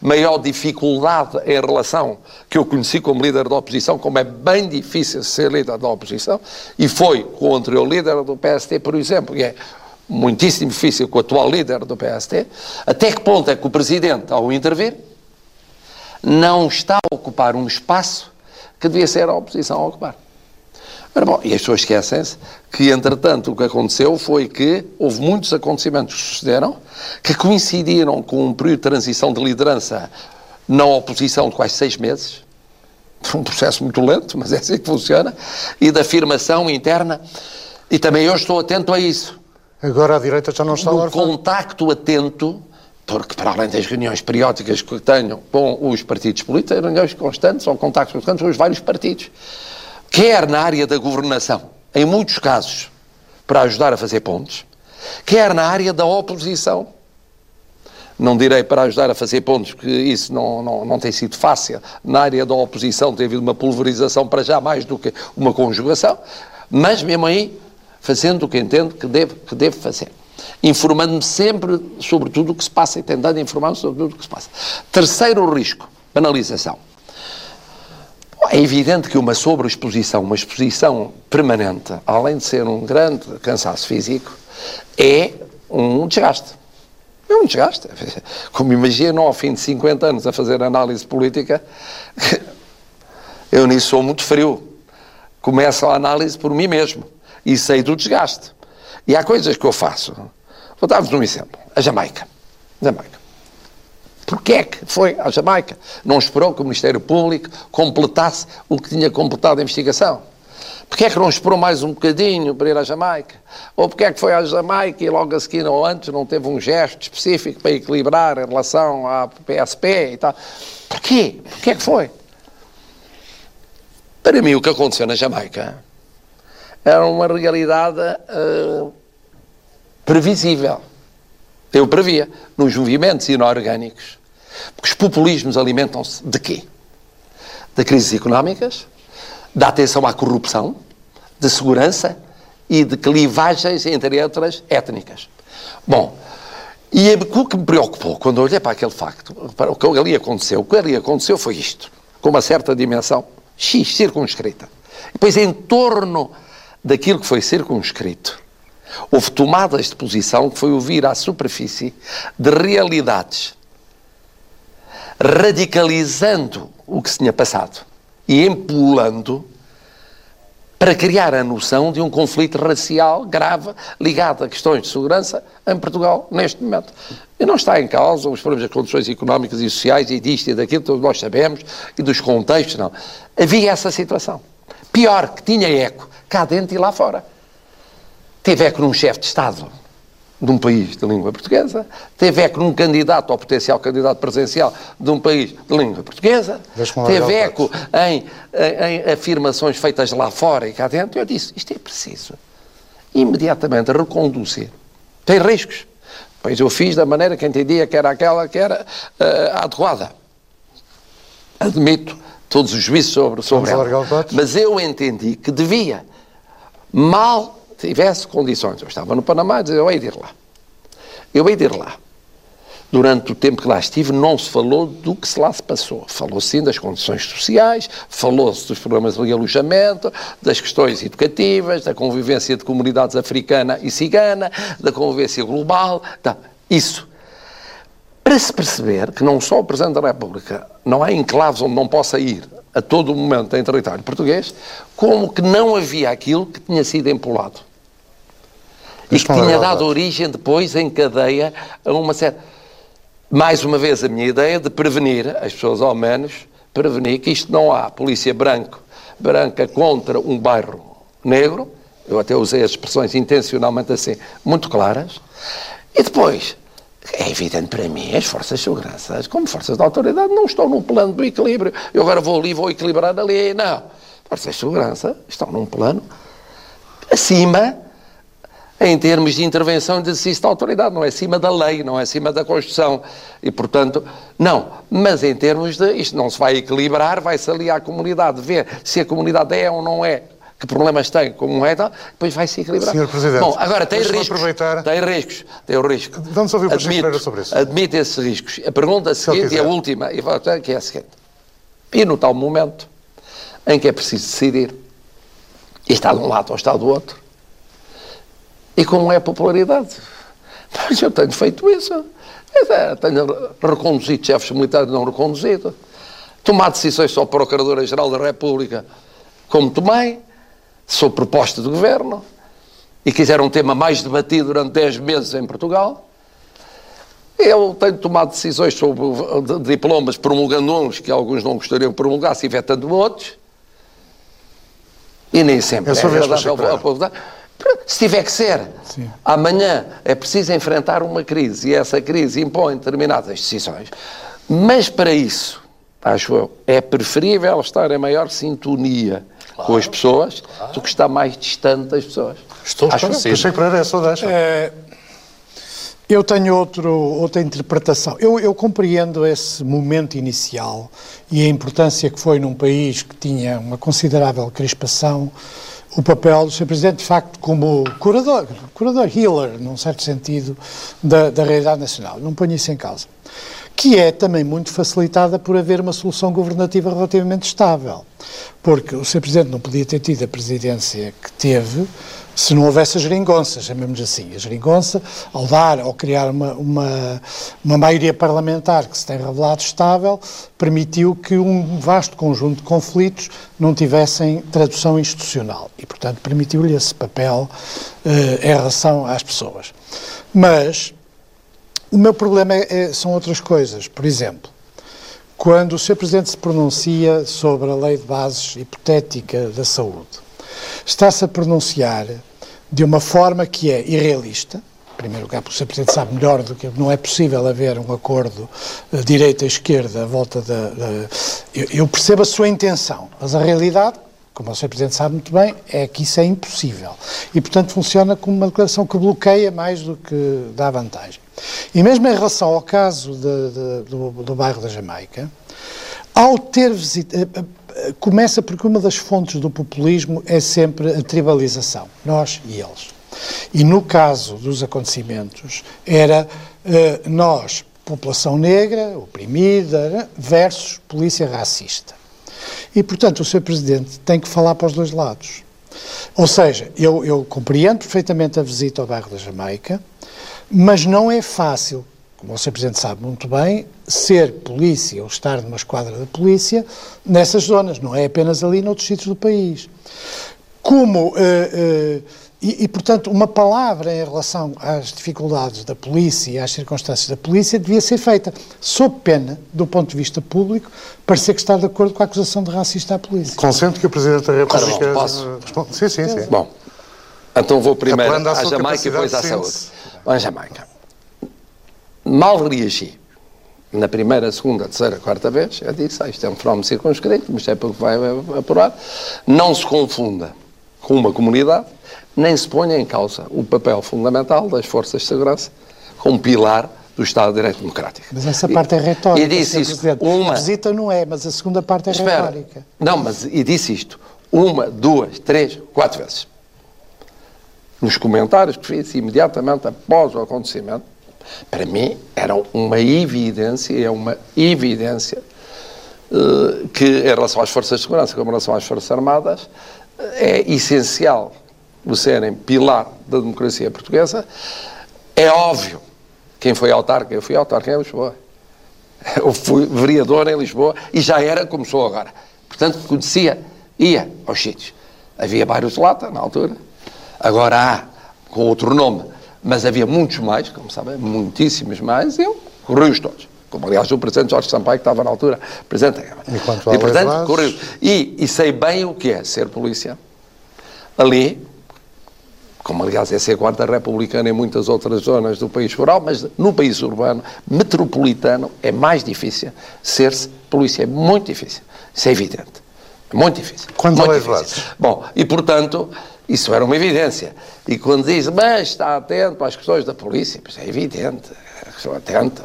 Speaker 3: maior dificuldade em relação que eu conheci como líder da oposição, como é bem difícil ser líder da oposição, e foi com o anterior líder do PST, por exemplo, e é muitíssimo difícil com o atual líder do PST, até que ponto é que o Presidente, ao intervir, não está a ocupar um espaço que devia ser a oposição a ocupar. Ora, bom, e as pessoas esquecem-se que, entretanto, o que aconteceu foi que houve muitos acontecimentos que sucederam que coincidiram com um período de transição de liderança na oposição de quase seis meses. Um processo muito lento, mas é assim que funciona. E da afirmação interna. E também eu estou atento a isso.
Speaker 2: Agora a direita já não está
Speaker 3: no contacto atento porque para além das reuniões periódicas que tenho com os partidos políticos, reuniões constantes ou contactos constantes com os vários partidos quer na área da governação, em muitos casos, para ajudar a fazer pontes, quer na área da oposição. Não direi para ajudar a fazer pontos, porque isso não, não, não tem sido fácil. Na área da oposição tem havido uma pulverização para já mais do que uma conjugação, mas mesmo aí fazendo o que entendo que deve, que deve fazer. Informando-me sempre sobre tudo o que se passa e tentando informar-me sobre tudo o que se passa. Terceiro risco, penalização. É evidente que uma sobreexposição, uma exposição permanente, além de ser um grande cansaço físico, é um desgaste. É um desgaste. Como imagino, ao fim de 50 anos a fazer análise política, eu nisso sou muito frio. Começo a análise por mim mesmo e sei do desgaste. E há coisas que eu faço. Vou dar-vos um exemplo. A Jamaica. Jamaica. Porquê é que foi à Jamaica? Não esperou que o Ministério Público completasse o que tinha completado a investigação. Porquê é que não esperou mais um bocadinho para ir à Jamaica? Ou porquê é que foi à Jamaica e logo a seguir ou antes não teve um gesto específico para equilibrar em relação à PSP e tal? Porquê? Porquê é que foi? Para mim o que aconteceu na Jamaica era uma realidade uh, previsível. Eu previa nos movimentos inorgânicos. Porque os populismos alimentam-se de quê? De crises económicas, da atenção à corrupção, de segurança e de clivagens entre outras étnicas. Bom, e o que me preocupou quando olhei para aquele facto, para o que ali aconteceu, o que ali aconteceu foi isto, com uma certa dimensão X, circunscrita. Depois, em torno daquilo que foi circunscrito, Houve tomadas de posição que foi o vir à superfície de realidades, radicalizando o que se tinha passado e empolando para criar a noção de um conflito racial grave ligado a questões de segurança em Portugal neste momento. E não está em causa os problemas das condições económicas e sociais e disto e daquilo, todos nós sabemos, e dos contextos, não. Havia essa situação. Pior, que tinha eco cá dentro e lá fora teve eco num chefe de Estado de um país de língua portuguesa, teve eco num candidato ou potencial candidato presencial de um país de língua portuguesa, teve eco em, em, em, afirmações feitas lá fora e cá dentro. Eu disse, isto é preciso imediatamente reconduzir. Tem riscos. Pois eu fiz da maneira que entendia que era aquela que era uh, adequada. Admito todos os juízos sobre, sobre ela. Mas eu entendi que devia mal tivesse condições, eu estava no Panamá dizia, eu hei de ir lá. Eu hei de ir lá. Durante o tempo que lá estive, não se falou do que se lá se passou. Falou sim das condições sociais, falou-se dos problemas de alojamento, das questões educativas, da convivência de comunidades africana e cigana, da convivência global, tá, isso. Para se perceber que não só o Presidente da República não há enclaves onde não possa ir a todo momento em território português, como que não havia aquilo que tinha sido empolado. E que tinha dado origem depois em cadeia a uma série. Mais uma vez a minha ideia de prevenir, as pessoas ao menos, prevenir que isto não há polícia branco, branca contra um bairro negro, eu até usei as expressões intencionalmente assim, muito claras, e depois, é evidente para mim, as forças de segurança, como forças de autoridade, não estão num plano do equilíbrio. Eu agora vou ali, vou equilibrar ali. Não. Forças de segurança estão num plano acima em termos de intervenção e de exercício da autoridade, não é acima da lei, não é acima da Constituição. E, portanto, não. Mas em termos de. Isto não se vai equilibrar, vai-se ali à comunidade ver se a comunidade é ou não é, que problemas tem, como é, depois vai-se equilibrar.
Speaker 2: Senhor Presidente,
Speaker 3: Bom, agora tem riscos. Aproveitar... Tem riscos. Tem o risco.
Speaker 2: Vamos ouvir o admito, sobre isso.
Speaker 3: Admite esses riscos. A pergunta seguinte e a última, que é a seguinte. E no tal momento em que é preciso decidir, e está de um lado ou está do outro, e como é a popularidade? Mas eu tenho feito isso. Tenho reconduzido chefes militares não reconduzido. Tomado decisões só Procuradora-Geral da República, como tomei, sou proposta do Governo, e quiseram um tema mais debatido durante 10 meses em Portugal. Eu tenho tomado decisões sobre diplomas, promulgando uns que alguns não gostariam de promulgar, se vetando outros. E nem sempre
Speaker 2: é verdade
Speaker 3: se tiver que ser, Sim. amanhã é preciso enfrentar uma crise e essa crise impõe determinadas decisões. Mas para isso, acho eu, é preferível estar em maior sintonia claro, com as pessoas claro. do que estar mais distante das pessoas.
Speaker 2: Estou esclarecido. para essa deixa. É,
Speaker 4: eu tenho outro, outra interpretação. Eu, eu, compreendo esse momento inicial e a importância que foi num país que tinha uma considerável crispação o papel do Sr. Presidente, de facto, como curador, curador, healer, num certo sentido, da, da realidade nacional. Não ponho isso em causa. Que é também muito facilitada por haver uma solução governativa relativamente estável. Porque o Sr. Presidente não podia ter tido a presidência que teve se não houvesse a geringonça, chamemos assim. A geringonça, ao dar, ao criar uma, uma, uma maioria parlamentar que se tem revelado estável, permitiu que um vasto conjunto de conflitos não tivessem tradução institucional e, portanto, permitiu-lhe esse papel eh, em relação às pessoas. Mas o meu problema é, é, são outras coisas. Por exemplo, quando o Sr. Presidente se pronuncia sobre a lei de bases hipotética da saúde, está-se a pronunciar de uma forma que é irrealista. Em primeiro lugar, porque o Sr. Presidente sabe melhor do que não é possível haver um acordo uh, direita-esquerda à volta da. Eu, eu, percebo a sua intenção, mas a realidade, como o Sr. Presidente sabe muito bem, é que isso é impossível. E, portanto, funciona como uma declaração que bloqueia mais do que dá vantagem. E mesmo em relação ao caso de, de, do, do bairro da Jamaica, ao ter visitado eh, começa porque uma das fontes do populismo é sempre a tribalização, nós e eles. E no caso dos acontecimentos, era uh, nós, população negra, oprimida, versus polícia racista. E, portanto, o Sr. Presidente tem que falar para os dois lados. Ou seja, eu, eu compreendo perfeitamente a visita ao bairro da Jamaica, mas não é fácil como o Sr. Presidente sabe muito bem, ser polícia ou estar numa esquadra da polícia nessas zonas, não é apenas ali noutros sítios do país. Como, uh, uh, e, e, portanto, uma palavra em relação às dificuldades da polícia e às circunstâncias da polícia devia ser feita, sob pena, do ponto de vista público, parecer que está de acordo com a acusação de racista à polícia.
Speaker 2: Consente que o Presidente da República...
Speaker 3: Posso?
Speaker 2: Sim, sim, sim.
Speaker 3: Bom, então vou primeiro à Jamaica e depois à saúde. À Jamaica mal reagi. Na primeira, segunda, terceira, quarta vez, eu disse, ah, isto é um fenómeno circunscrito, mas é porque vai apurar. Não se confunda com uma comunidade, nem se ponha em causa o papel fundamental das forças de segurança como pilar do Estado de Direito Democrático.
Speaker 4: Mas essa parte é retórica.
Speaker 3: E disse isto, uma...
Speaker 4: A visita não é, mas a segunda parte é Espera. retórica.
Speaker 3: Não, mas e disse isto uma, duas, três, quatro vezes. Nos comentários que fiz imediatamente após o acontecimento, para mim, era uma evidência, é uma evidência uh, que, em relação às forças de segurança, como em relação às forças armadas, é essencial o serem pilar da democracia portuguesa. É óbvio, quem foi autarca, eu fui autarca em Lisboa. Eu fui vereador em Lisboa e já era como sou agora. Portanto, conhecia, ia aos sítios. Havia bairros de lata na altura, agora há com outro nome mas havia muitos mais, como sabem, muitíssimos mais, e eu corri-os todos. Como, aliás, o presidente Jorge Sampaio, que estava na altura presente.
Speaker 2: Enquanto
Speaker 3: e, portanto, corri e, e sei bem o que é ser polícia. Ali, como aliás é ser a quarta republicana em muitas outras zonas do país rural, mas no país urbano, metropolitano, é mais difícil ser-se polícia. É muito difícil. Isso é evidente. É muito difícil.
Speaker 2: Quanto
Speaker 3: muito difícil. Bom, e portanto, isso era uma evidência. E quando diz, mas está atento às questões da polícia, pois é evidente, estou atenta.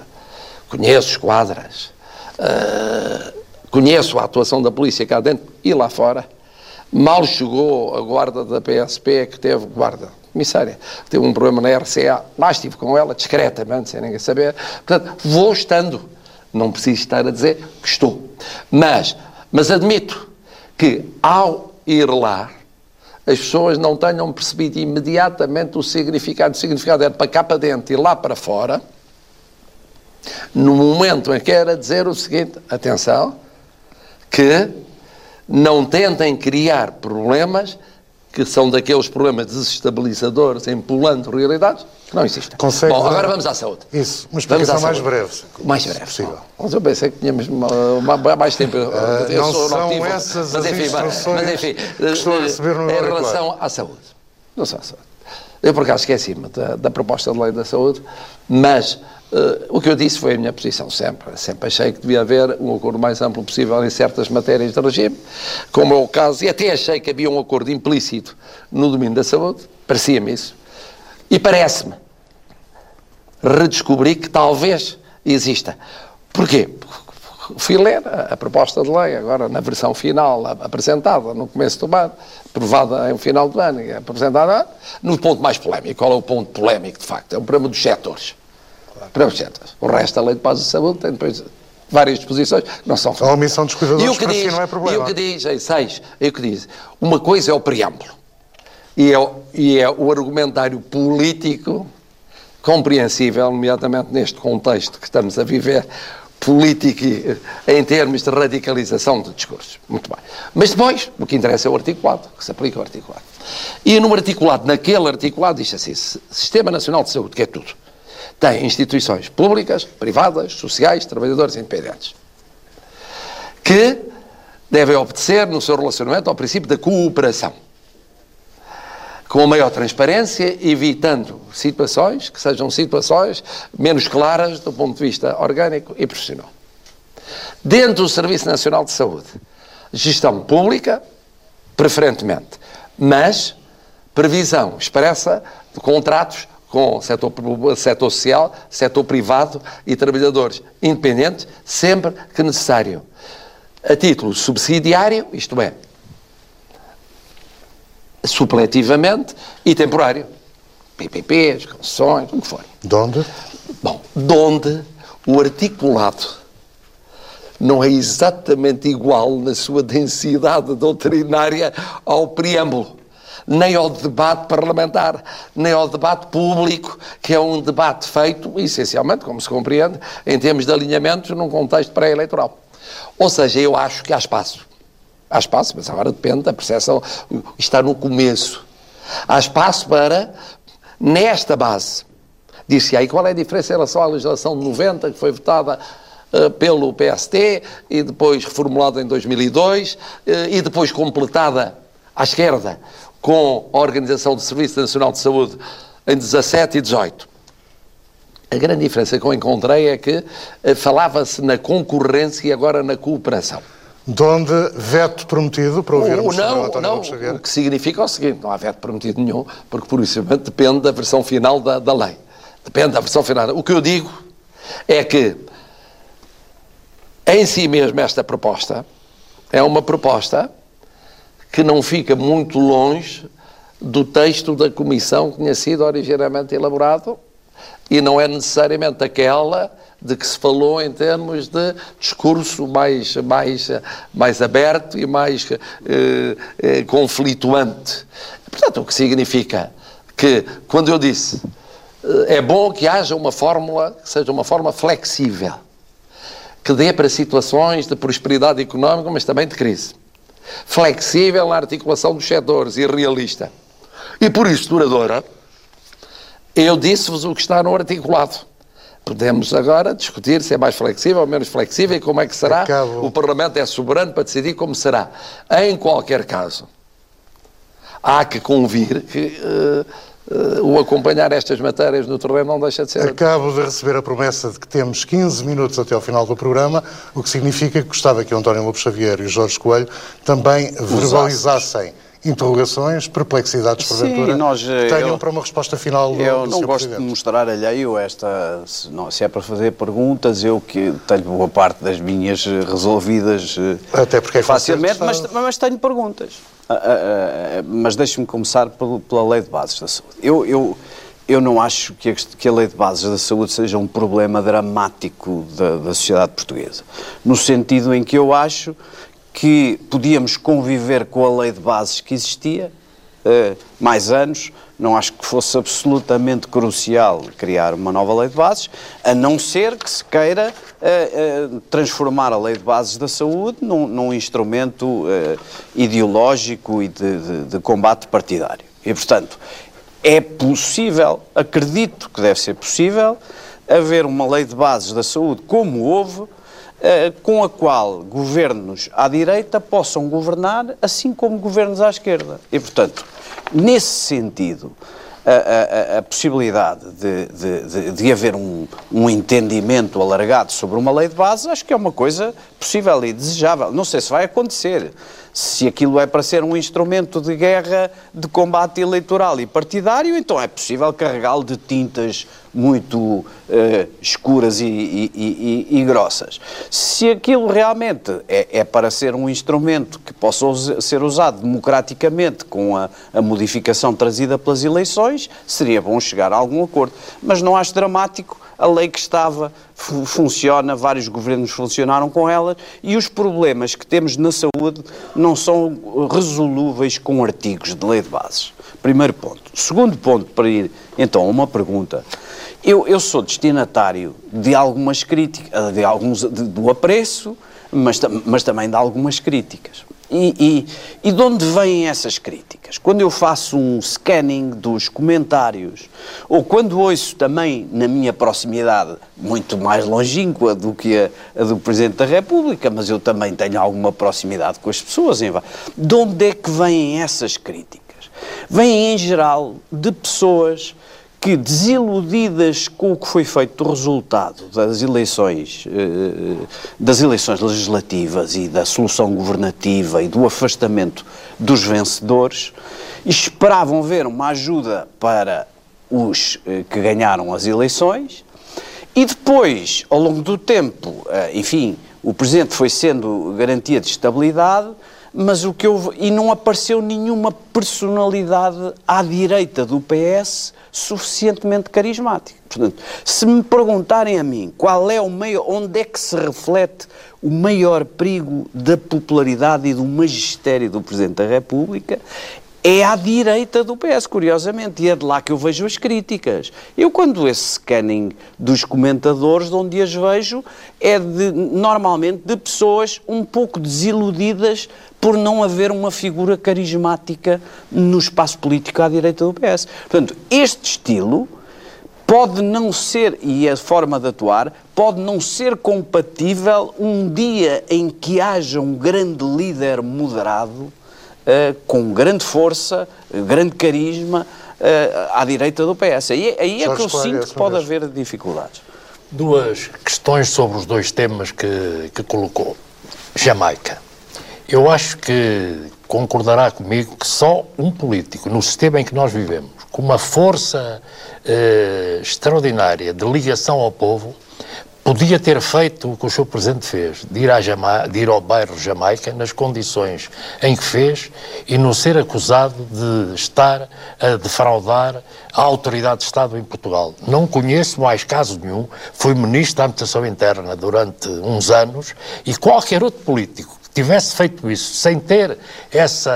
Speaker 3: Conheço esquadras, uh, conheço a atuação da polícia cá dentro e lá fora. Mal chegou a guarda da PSP, que teve guarda comissária, teve um problema na RCA, lá estive com ela, discretamente, sem ninguém saber. Portanto, vou estando. Não preciso estar a dizer que estou. Mas, mas admito que, ao ir lá, as pessoas não tenham percebido imediatamente o significado. O significado era para cá para dentro e lá para fora, no momento em que era dizer o seguinte: atenção, que não tentem criar problemas que são daqueles problemas desestabilizadores, empolando realidades, que não existem.
Speaker 2: Consegue
Speaker 3: Bom, agora vamos à saúde.
Speaker 2: Isso, uma explicação mais breve.
Speaker 3: Mais breve. Possível. Mas eu pensei que tínhamos mais tempo. Uh,
Speaker 2: eu não sou são notivo, essas mas, enfim, mas, mas enfim, que estou a receber no
Speaker 3: em relação à saúde. Não sou à saúde. Eu, por acaso, esqueci-me da, da proposta de lei da saúde, mas Uh, o que eu disse foi a minha posição sempre. Sempre achei que devia haver um acordo mais amplo possível em certas matérias de regime, como é o caso, e até achei que havia um acordo implícito no domínio da saúde, parecia-me isso. E parece-me, redescobri que talvez exista. Porquê? Fui ler a, a proposta de lei, agora na versão final, apresentada no começo do ano, aprovada em final do ano, e apresentada no ponto mais polémico. Qual é o ponto polémico, de facto? É o problema dos setores Objetos. O resto da lei de base de saúde tem depois várias disposições que não são
Speaker 2: A omissão dos cuidadores
Speaker 3: e o que
Speaker 2: si
Speaker 3: diz,
Speaker 2: não é problema.
Speaker 3: E o que diz, em seis, e o que diz, uma coisa é o preâmbulo e é, o- e é o argumentário político compreensível, nomeadamente neste contexto que estamos a viver, político e, eh, em termos de radicalização de discursos. Muito bem. Mas depois, o que interessa é o articulado, que se aplica ao articulado. E no articulado, naquele articulado, diz assim, "S- Sistema Nacional de Saúde, que é tudo, tem instituições públicas, privadas, sociais, trabalhadores independentes que devem obedecer no seu relacionamento ao princípio da cooperação. Com a maior transparência, evitando situações que sejam situações menos claras do ponto de vista orgânico e profissional. Dentro do Serviço Nacional de Saúde, gestão pública, preferentemente, mas previsão expressa de contratos com o setor, setor social, setor privado e trabalhadores independentes, sempre que necessário. A título subsidiário, isto é, supletivamente e temporário. PPPs, concessões, o que for.
Speaker 2: De onde?
Speaker 3: Bom, de onde o articulado não é exatamente igual na sua densidade doutrinária ao preâmbulo, nem ao debate parlamentar, nem ao debate público, que é um debate feito, essencialmente, como se compreende, em termos de alinhamentos num contexto pré-eleitoral. Ou seja, eu acho que há espaço. Há espaço, mas agora depende da percepção. Está no começo. Há espaço para, nesta base, Disse aí qual é a diferença em relação à legislação de 90, que foi votada eh, pelo PST e depois reformulada em 2002 eh, e depois completada à esquerda com a Organização do Serviço Nacional de Saúde em 17 e 18. A grande diferença que eu encontrei é que eh, falava-se na concorrência e agora na cooperação.
Speaker 2: De onde veto prometido para ouvirmos
Speaker 3: O, não,
Speaker 2: António
Speaker 3: não,
Speaker 2: Xavier?
Speaker 3: o que significa é o seguinte, não há veto prometido nenhum, porque por isso depende da versão final da, da lei. Depende da versão final. O que eu digo é que, em si mesmo, esta proposta é uma proposta que não fica muito longe do texto da comissão que tinha sido originariamente elaborado e não é necessariamente aquela de que se falou em termos de discurso mais, mais, mais aberto e mais eh, eh, conflituante. Portanto, o que significa que, quando eu disse eh, é bom que haja uma fórmula que seja uma forma flexível, que dê para situações de prosperidade económica, mas também de crise. Flexível na articulação dos setores e realista. E por isso duradoura, eu disse-vos o que está no articulado. Podemos agora discutir se é mais flexível ou menos flexível e como é que será. O Parlamento é soberano para decidir como será. Em qualquer caso, há que convir que eh, eh, o acompanhar estas matérias no terreno não deixa de ser.
Speaker 2: Acabo de receber a promessa de que temos 15 minutos até ao final do programa, o que significa que gostava que o António Lopes Xavier e o Jorge Coelho também verbalizassem interrogações, perplexidades porventura,
Speaker 5: nós, eh,
Speaker 2: tenham
Speaker 5: eu-
Speaker 2: para uma resposta final do,
Speaker 5: Eu
Speaker 2: do
Speaker 5: não gosto de
Speaker 2: Presidente.
Speaker 5: mostrar alheio esta. Se, não- se é para fazer perguntas, eu que tenho boa parte das minhas resolvidas eh,
Speaker 2: Até porque é
Speaker 5: facilmente, mas, mas tenho perguntas. Ah, ah, ah, mas deixe-me começar pelo- pela Lei de Bases da Saúde. Eu, eu, eu não acho que a, que a Lei de Bases da Saúde seja um problema dramático da, da sociedade portuguesa. No sentido em que eu acho que podíamos conviver com a Lei de Bases que existia eh, mais anos, não acho que fosse absolutamente crucial criar uma nova lei de bases, a não ser que se queira eh, eh, transformar a lei de bases da saúde num, num instrumento ideológico e de, de- de combate partidário. E, portanto, é possível, acredito que deve ser possível, haver uma lei de bases da saúde como houve, com a qual governos à direita possam governar, assim como governos à esquerda. E, portanto, nesse sentido, a, a- a possibilidade de, de- de- de haver um, um entendimento alargado sobre uma lei de base, acho que é uma coisa possível e desejável. Não sei se vai acontecer. Se aquilo é para ser um instrumento de guerra, de combate eleitoral e partidário, então é possível carregá-lo de tintas muito uh, escuras e, e, e, e, grossas. Se aquilo realmente é, é, para ser um instrumento que possa ser usado democraticamente com a, a, modificação trazida pelas eleições, seria bom chegar a algum acordo. Mas não acho dramático a lei que estava funciona, vários governos funcionaram com ela e os problemas que temos na saúde não são resolúveis com artigos de lei de bases. Primeiro ponto. Segundo ponto, para ir então a uma pergunta. Eu, eu sou destinatário de algumas críticas, de alguns, de, do apreço, mas, mas também de algumas críticas. E, e, e, de onde vêm essas críticas? Quando eu faço um scanning dos comentários, ou quando ouço também na minha proximidade, muito mais longínqua do que a, a do Presidente da República, mas eu também tenho alguma proximidade com as pessoas, em, de onde é que vêm essas críticas? Vêm, em geral, de pessoas que, desiludidas com o que foi feito do resultado das eleições, eh, das eleições legislativas e da solução governativa e do afastamento dos vencedores, esperavam ver uma ajuda para os eh, que ganharam as eleições. E depois, ao longo do tempo, eh, enfim, o Presidente foi sendo garantia de estabilidade, mas o que eu, e não apareceu nenhuma personalidade à direita do PS suficientemente carismática. Portanto, se me perguntarem a mim qual é o meio, onde é que se reflete o maior perigo da popularidade e do magistério do Presidente da República, é à direita do PS, curiosamente, e é de lá que eu vejo as críticas. Eu, quando esse scanning dos comentadores, de onde as vejo, é de, normalmente de pessoas um pouco desiludidas por não haver uma figura carismática no espaço político à direita do PS. Portanto, este estilo pode não ser, e a forma de atuar, pode não ser compatível um dia em que haja um grande líder moderado uh, com grande força, grande carisma uh, à direita do PS. Aí, aí é que eu sinto que pode haver dificuldades.
Speaker 6: Duas questões sobre os dois temas que, que colocou. Jamaica. Eu acho que concordará comigo que só um político, no sistema em que nós vivemos, com uma força eh, extraordinária de ligação ao povo, podia ter feito o que o seu Presidente fez, de ir, Jama de ir ao bairro Jamaica nas condições em que fez e não ser acusado de estar a defraudar a autoridade de Estado em Portugal. Não conheço mais caso nenhum, fui Ministro da Administração Interna durante uns anos e qualquer outro político tivesse feito isso sem ter essa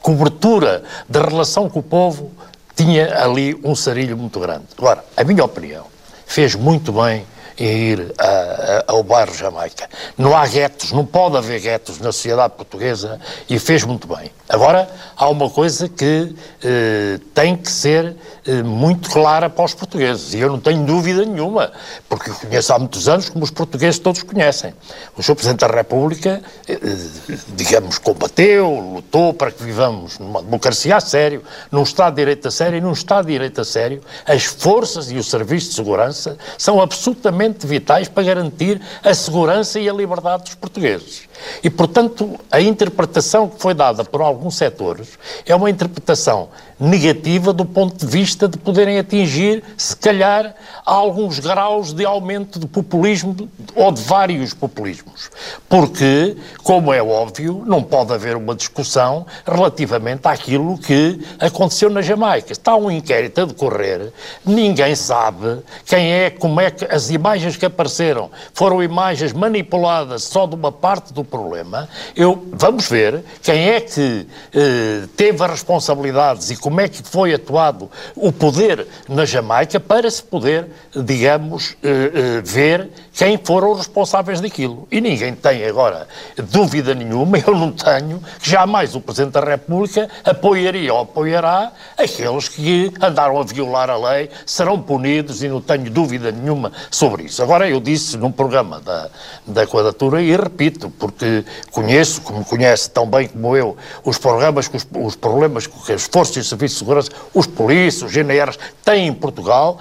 Speaker 6: cobertura de relação com o povo, tinha ali um sarilho muito grande. Agora, a minha opinião, fez muito bem em ir a, a, ao bairro Jamaica. Não há guetos, não pode haver guetos na sociedade portuguesa e fez muito bem. Agora, há uma coisa que eh, tem que ser eh, muito clara para os portugueses, e eu não tenho dúvida nenhuma, porque conheço há muitos anos, como os portugueses todos conhecem. O Sr. Presidente da República, eh, digamos, combateu, lutou para que vivamos numa democracia a sério, num Estado de Direito a sério, e num Estado de Direito a sério, as forças e o Serviço de Segurança são absolutamente vitais para garantir a segurança e a liberdade dos portugueses. E, portanto, a interpretação que foi dada por alguns setores é uma interpretação negativa do ponto de vista de poderem atingir, se calhar, alguns graus de aumento de populismo ou de vários populismos. Porque, como é óbvio, não pode haver uma discussão relativamente àquilo que aconteceu na Jamaica. Está um inquérito a decorrer, ninguém sabe quem é, como é que as imagens que apareceram foram imagens manipuladas só de uma parte do problema. Eu, vamos ver quem é que eh, teve as responsabilidades e como é que foi atuado o poder na Jamaica para se poder, digamos, eh, eh, ver quem foram os responsáveis daquilo. E ninguém tem agora dúvida nenhuma, eu não tenho, que jamais o Presidente da República apoiaria ou apoiará aqueles que andaram a violar a lei, serão punidos e não tenho dúvida nenhuma sobre isso. Agora, eu disse num programa da, da Quadratura e repito, porque conheço, como conhece tão bem como eu, os programas, os, os problemas que as forças de serviço de segurança, os polícias, os GNRs têm em Portugal,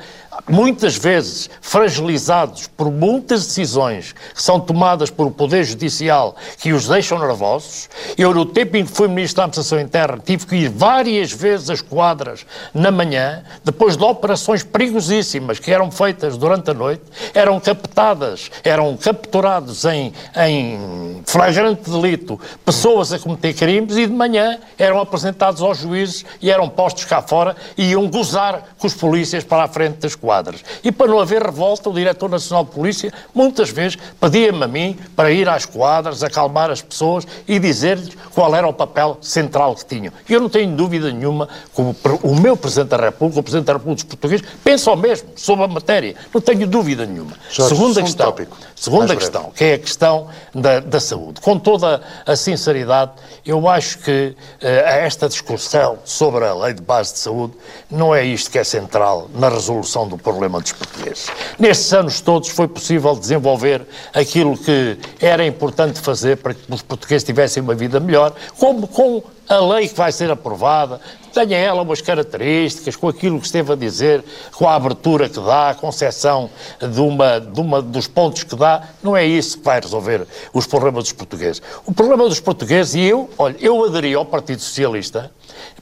Speaker 6: muitas vezes fragilizados por muitas decisões que são tomadas por o Poder Judicial que os deixam nervosos. Eu, no tempo em que fui Ministro da Administração Interna, tive que ir várias vezes às quadras na manhã, depois de operações perigosíssimas que eram feitas durante a noite, eram captadas, eram capturados em, em flagrante delito pessoas a cometer crimes e de manhã eram apresentados aos juízes e eram postos cá fora e iam gozar com os polícias para a frente das quadras. E para não haver revolta, o Diretor Nacional de Polícia muitas vezes pedia-me a mim para ir às quadras, acalmar as pessoas e dizer-lhes qual era o papel central que tinham. E eu não tenho dúvida nenhuma que o, o meu Presidente da República, o Presidente da República dos Portugueses, pensa o mesmo sobre a matéria. Não tenho dúvida nenhuma.
Speaker 2: Jorge,
Speaker 6: segunda questão,
Speaker 2: tópico.
Speaker 6: segunda questão, que é a questão da, da saúde. Com toda a sinceridade, eu acho que eh, esta discussão sobre a lei de base de saúde não é isto que é central na resolução do problema dos portugueses. Nestes anos todos foi possível desenvolver aquilo que era importante fazer para que os portugueses tivessem uma vida melhor, como com a lei que vai ser aprovada, tenha ela umas características, com aquilo que esteve a dizer, com a abertura que dá, a concessão de uma, de uma dos pontos que dá, não é isso que vai resolver os problemas dos portugueses. O problema dos portugueses, e eu, olha, eu aderi ao Partido Socialista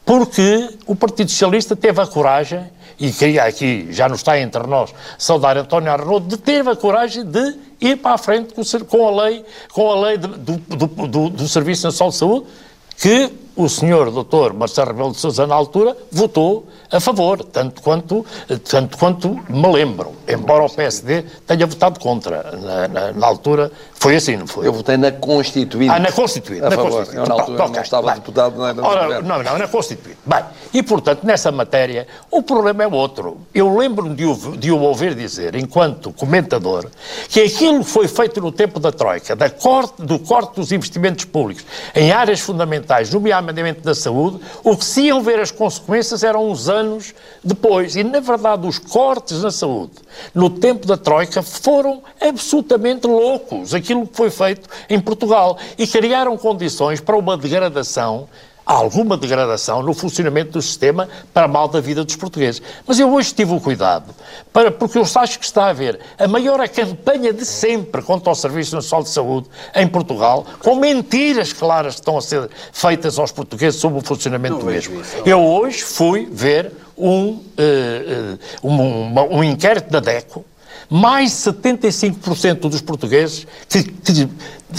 Speaker 6: porque o Partido Socialista teve a coragem, e queria aqui, já não está entre nós, saudar António Arnaud, ter a coragem de ir para a frente com, a lei, com a lei do, do, do, do Serviço Nacional de Saúde, que o senhor doutor Marcelo Rebelo de Sousa, na altura, votou a favor, tanto quanto, tanto quanto me lembro, embora o PSD tenha votado contra. Na, na- na altura, foi assim, não foi?
Speaker 3: Eu votei na Constituinte.
Speaker 6: Ah, na Constituinte.
Speaker 3: A
Speaker 6: na
Speaker 3: favor.
Speaker 6: Constituinte.
Speaker 3: Eu, na altura,
Speaker 6: Pronto,
Speaker 3: não estava
Speaker 6: bem.
Speaker 3: deputado, não era
Speaker 6: Ora. Não, não, na Constituinte. Bem, e portanto, nessa matéria, o problema é outro. Eu lembro-me de, o- de o ouvir dizer, enquanto comentador, que aquilo que foi feito no tempo da Troika, da corte, do corte dos investimentos públicos em áreas fundamentais, nomeadamente da saúde, o que se iam ver as consequências eram uns anos depois. E, na verdade, os cortes na saúde, no tempo da Troika, foram absolutamente loucos. Aquilo que foi feito em Portugal. E criaram condições para uma degradação alguma degradação no funcionamento do sistema para mal da vida dos portugueses. Mas eu hoje tive o cuidado, para, porque eu acho que está a haver a maior campanha de sempre contra o Serviço Nacional de Saúde em Portugal, com mentiras claras que estão a ser feitas aos portugueses sobre o funcionamento do mesmo. Eu hoje fui ver um, eh, eh, um, um inquérito da DECO, mais de 75% dos portugueses que, que-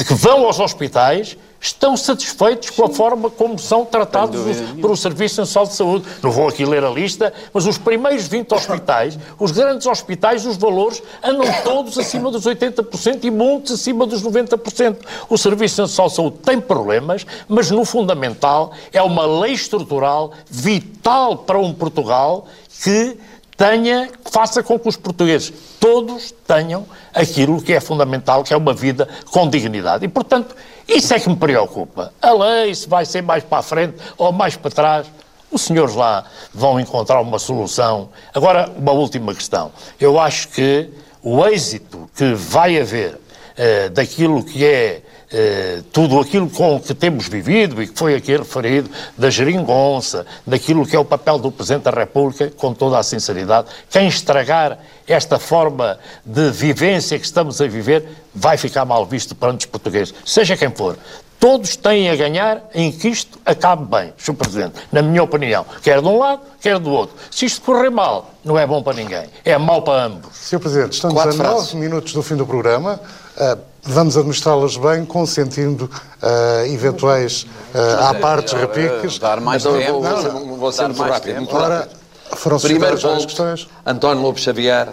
Speaker 6: que vão aos hospitais estão satisfeitos com a forma como são tratados os- por o Serviço Nacional de Saúde. Não vou aqui ler a lista, mas os primeiros 20 hospitais, os grandes hospitais, os valores andam todos acima dos 80% e muitos acima dos 90%. O Serviço Nacional de Saúde tem problemas, mas no fundamental é uma lei estrutural vital para um Portugal que tenha, faça com que os portugueses todos tenham aquilo que é fundamental, que é uma vida com dignidade. E, portanto, isso é que me preocupa. A lei, se vai ser mais para a frente ou mais para trás, os senhores lá vão encontrar uma solução. Agora, uma última questão. Eu acho que o êxito que vai haver eh, daquilo que é eh, tudo aquilo com que temos vivido e que foi aqui referido, da geringonça, daquilo que é o papel do Presidente da República, com toda a sinceridade, quem estragar esta forma de vivência que estamos a viver vai ficar mal visto perante os portugueses, seja quem for. Todos têm a ganhar em que isto acabe bem, Sr. Presidente, na minha opinião. Quer de um lado, quer do outro. Se isto correr mal, não é bom para ninguém. É mau para ambos.
Speaker 2: Sr. Presidente, estamos
Speaker 3: Quatro
Speaker 2: a
Speaker 3: frases.
Speaker 2: nove minutos do fim do programa. Ah, vamos administrá-las bem, consentindo ah, eventuais ah, à partes repiques.
Speaker 5: Dar mais
Speaker 3: Então
Speaker 5: tempo.
Speaker 3: vou, vou ser-
Speaker 5: Não, não.
Speaker 3: vou ser muito
Speaker 5: mais
Speaker 3: rápido.
Speaker 5: tempo.
Speaker 2: Ora, foram
Speaker 3: Primeiro ponto,
Speaker 2: questões.
Speaker 3: António Lobo Xavier,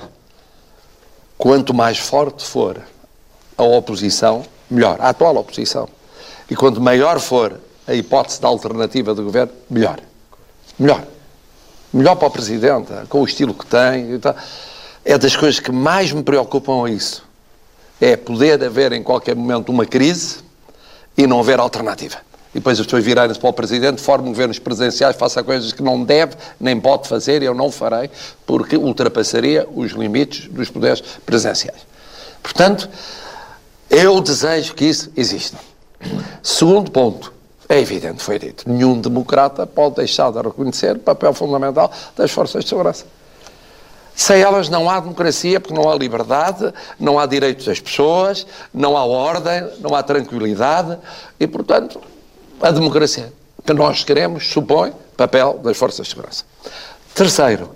Speaker 3: quanto mais forte for a oposição, melhor, a atual oposição. E quanto maior for a hipótese da alternativa do governo, melhor. Melhor. Melhor para o Presidente, com o estilo que tem. e tal. É das coisas que mais me preocupam é isso. É poder haver em qualquer momento uma crise e não haver alternativa. E depois as pessoas virarem-se para o Presidente, formem governos presidenciais, faça coisas que não deve nem pode fazer, e eu não farei, porque ultrapassaria os limites dos poderes presidenciais. Portanto, eu desejo que isso exista. Segundo ponto, é evidente, foi dito, nenhum democrata pode deixar de reconhecer o papel fundamental das forças de segurança. Sem elas não há democracia, porque não há liberdade, não há direitos das pessoas, não há ordem, não há tranquilidade e, portanto, a democracia que nós queremos supõe papel das forças de segurança. Terceiro,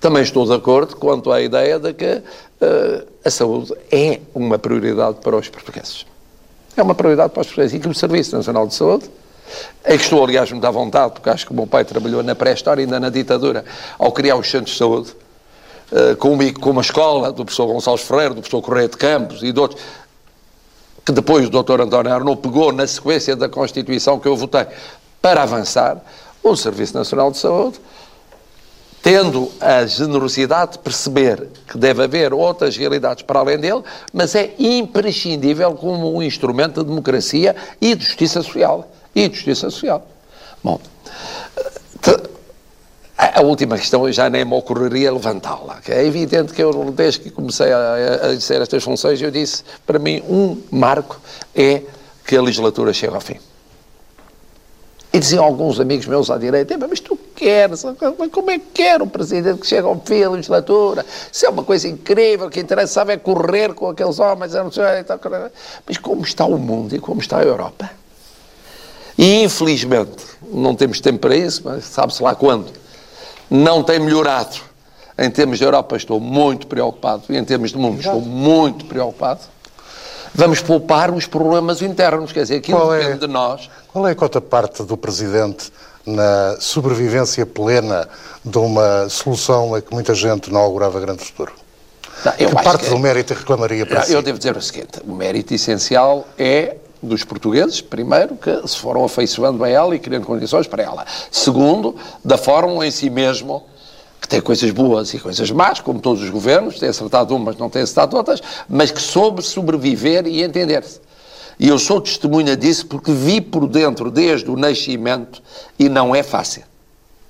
Speaker 3: também estou de acordo quanto à ideia de que uh, a saúde é uma prioridade para os portugueses. É uma prioridade para os portugueses. E que o Serviço Nacional de Saúde, é que estou, aliás, muito à vontade, porque acho que o meu pai trabalhou na pré-história, ainda na ditadura, ao criar os centros de saúde, uh, com, com uma escola do professor Gonçalves Ferreira, do professor Correia de Campos e de outros, que depois o Dr. António Arnaud pegou na sequência da Constituição que eu votei para avançar, o Serviço Nacional de Saúde tendo a generosidade de perceber que deve haver outras realidades para além dele, mas é imprescindível como um instrumento de democracia e de justiça social. E de justiça social. Bom, a última questão já nem me ocorreria levantá-la. É evidente que eu, desde que comecei a, a exercer estas funções, eu disse, para mim, um marco é que a legislatura chegue ao fim. E diziam alguns amigos meus à direita, mas tu queres, como é que quer um presidente que chega ao fim da legislatura? Isso é uma coisa incrível, o que interessava é correr com aqueles homens, mas como está o mundo e como está a Europa? E infelizmente, não temos tempo para isso, mas sabe-se lá quando, não tem melhorado. Em termos de Europa estou muito preocupado, e em termos de mundo estou muito preocupado. Vamos poupar os problemas internos, quer dizer, aquilo Qual depende é? de nós
Speaker 2: qual é a parte do Presidente na sobrevivência plena de uma solução a que muita gente não augurava grande futuro? Não, que parte que, do mérito reclamaria para
Speaker 3: eu, si? Eu devo dizer o seguinte, o mérito essencial é dos portugueses, primeiro, que se foram afeiçoando a ela e criando condições para ela. Segundo, da fórmula em si mesmo, que tem coisas boas e coisas más, como todos os governos, tem acertado umas, não tem acertado outras, mas que soube sobreviver e entender-se. E eu sou testemunha disso porque vi por dentro desde o nascimento e não é fácil.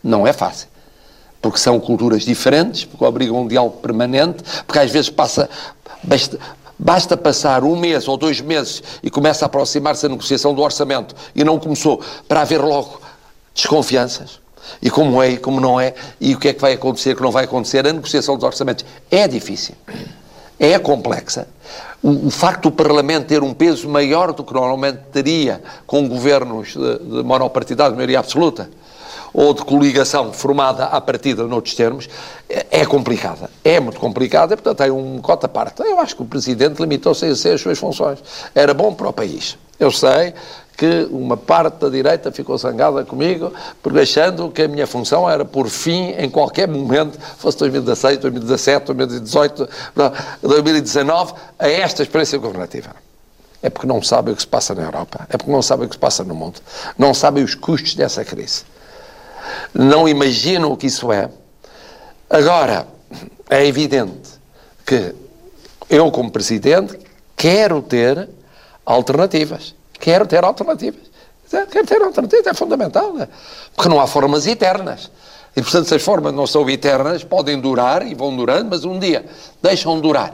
Speaker 3: Não é fácil. Porque são culturas diferentes, porque obrigam um diálogo permanente, porque às vezes passa. Basta, passar um mês ou dois meses e começa a aproximar-se a negociação do orçamento e não começou para haver logo desconfianças. E como é e como não é, e o que é que vai acontecer, o que não vai acontecer, a negociação dos orçamentos é difícil, é complexa. O, o, facto do Parlamento ter um peso maior do que normalmente teria com governos de, de monopartidário, de maioria absoluta, ou de coligação formada à partida noutros termos, é, é complicada. É muito complicada portanto, tem um cota parte. Eu acho que o Presidente limitou-se a exercer as suas funções. Era bom para o país. Eu sei que uma parte da direita ficou zangada comigo, porque achando que a minha função era por fim, em qualquer momento, fosse 2016, 2017, 2018, 2019, a esta experiência governativa. É porque não sabem o que se passa na Europa, é porque não sabem o que se passa no mundo, não sabem os custos dessa crise. Não imaginam o que isso é. Agora, é evidente que eu, como Presidente, quero ter alternativas. Quero ter alternativas. Quero ter alternativas, é fundamental. Né? Porque não há formas eternas. E, portanto, se as formas não são eternas, podem durar e vão durando, mas um dia deixam de durar.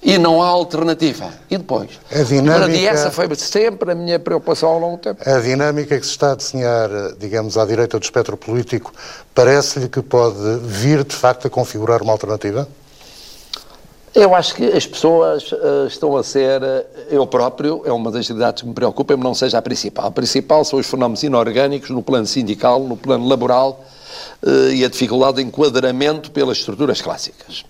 Speaker 3: E não há alternativa. E depois?
Speaker 2: A dinâmica...
Speaker 3: E essa foi sempre a minha preocupação ao longo do tempo.
Speaker 2: A dinâmica que se está a desenhar, digamos, à direita do espectro político, parece-lhe que pode vir, de facto, a configurar uma alternativa?
Speaker 3: Eu acho que as pessoas uh, estão a ser, uh, eu próprio, é uma das realidades que me preocupa, mas não seja a principal. A principal são os fenómenos inorgânicos no plano sindical, no plano laboral uh, e a dificuldade de enquadramento pelas estruturas clássicas.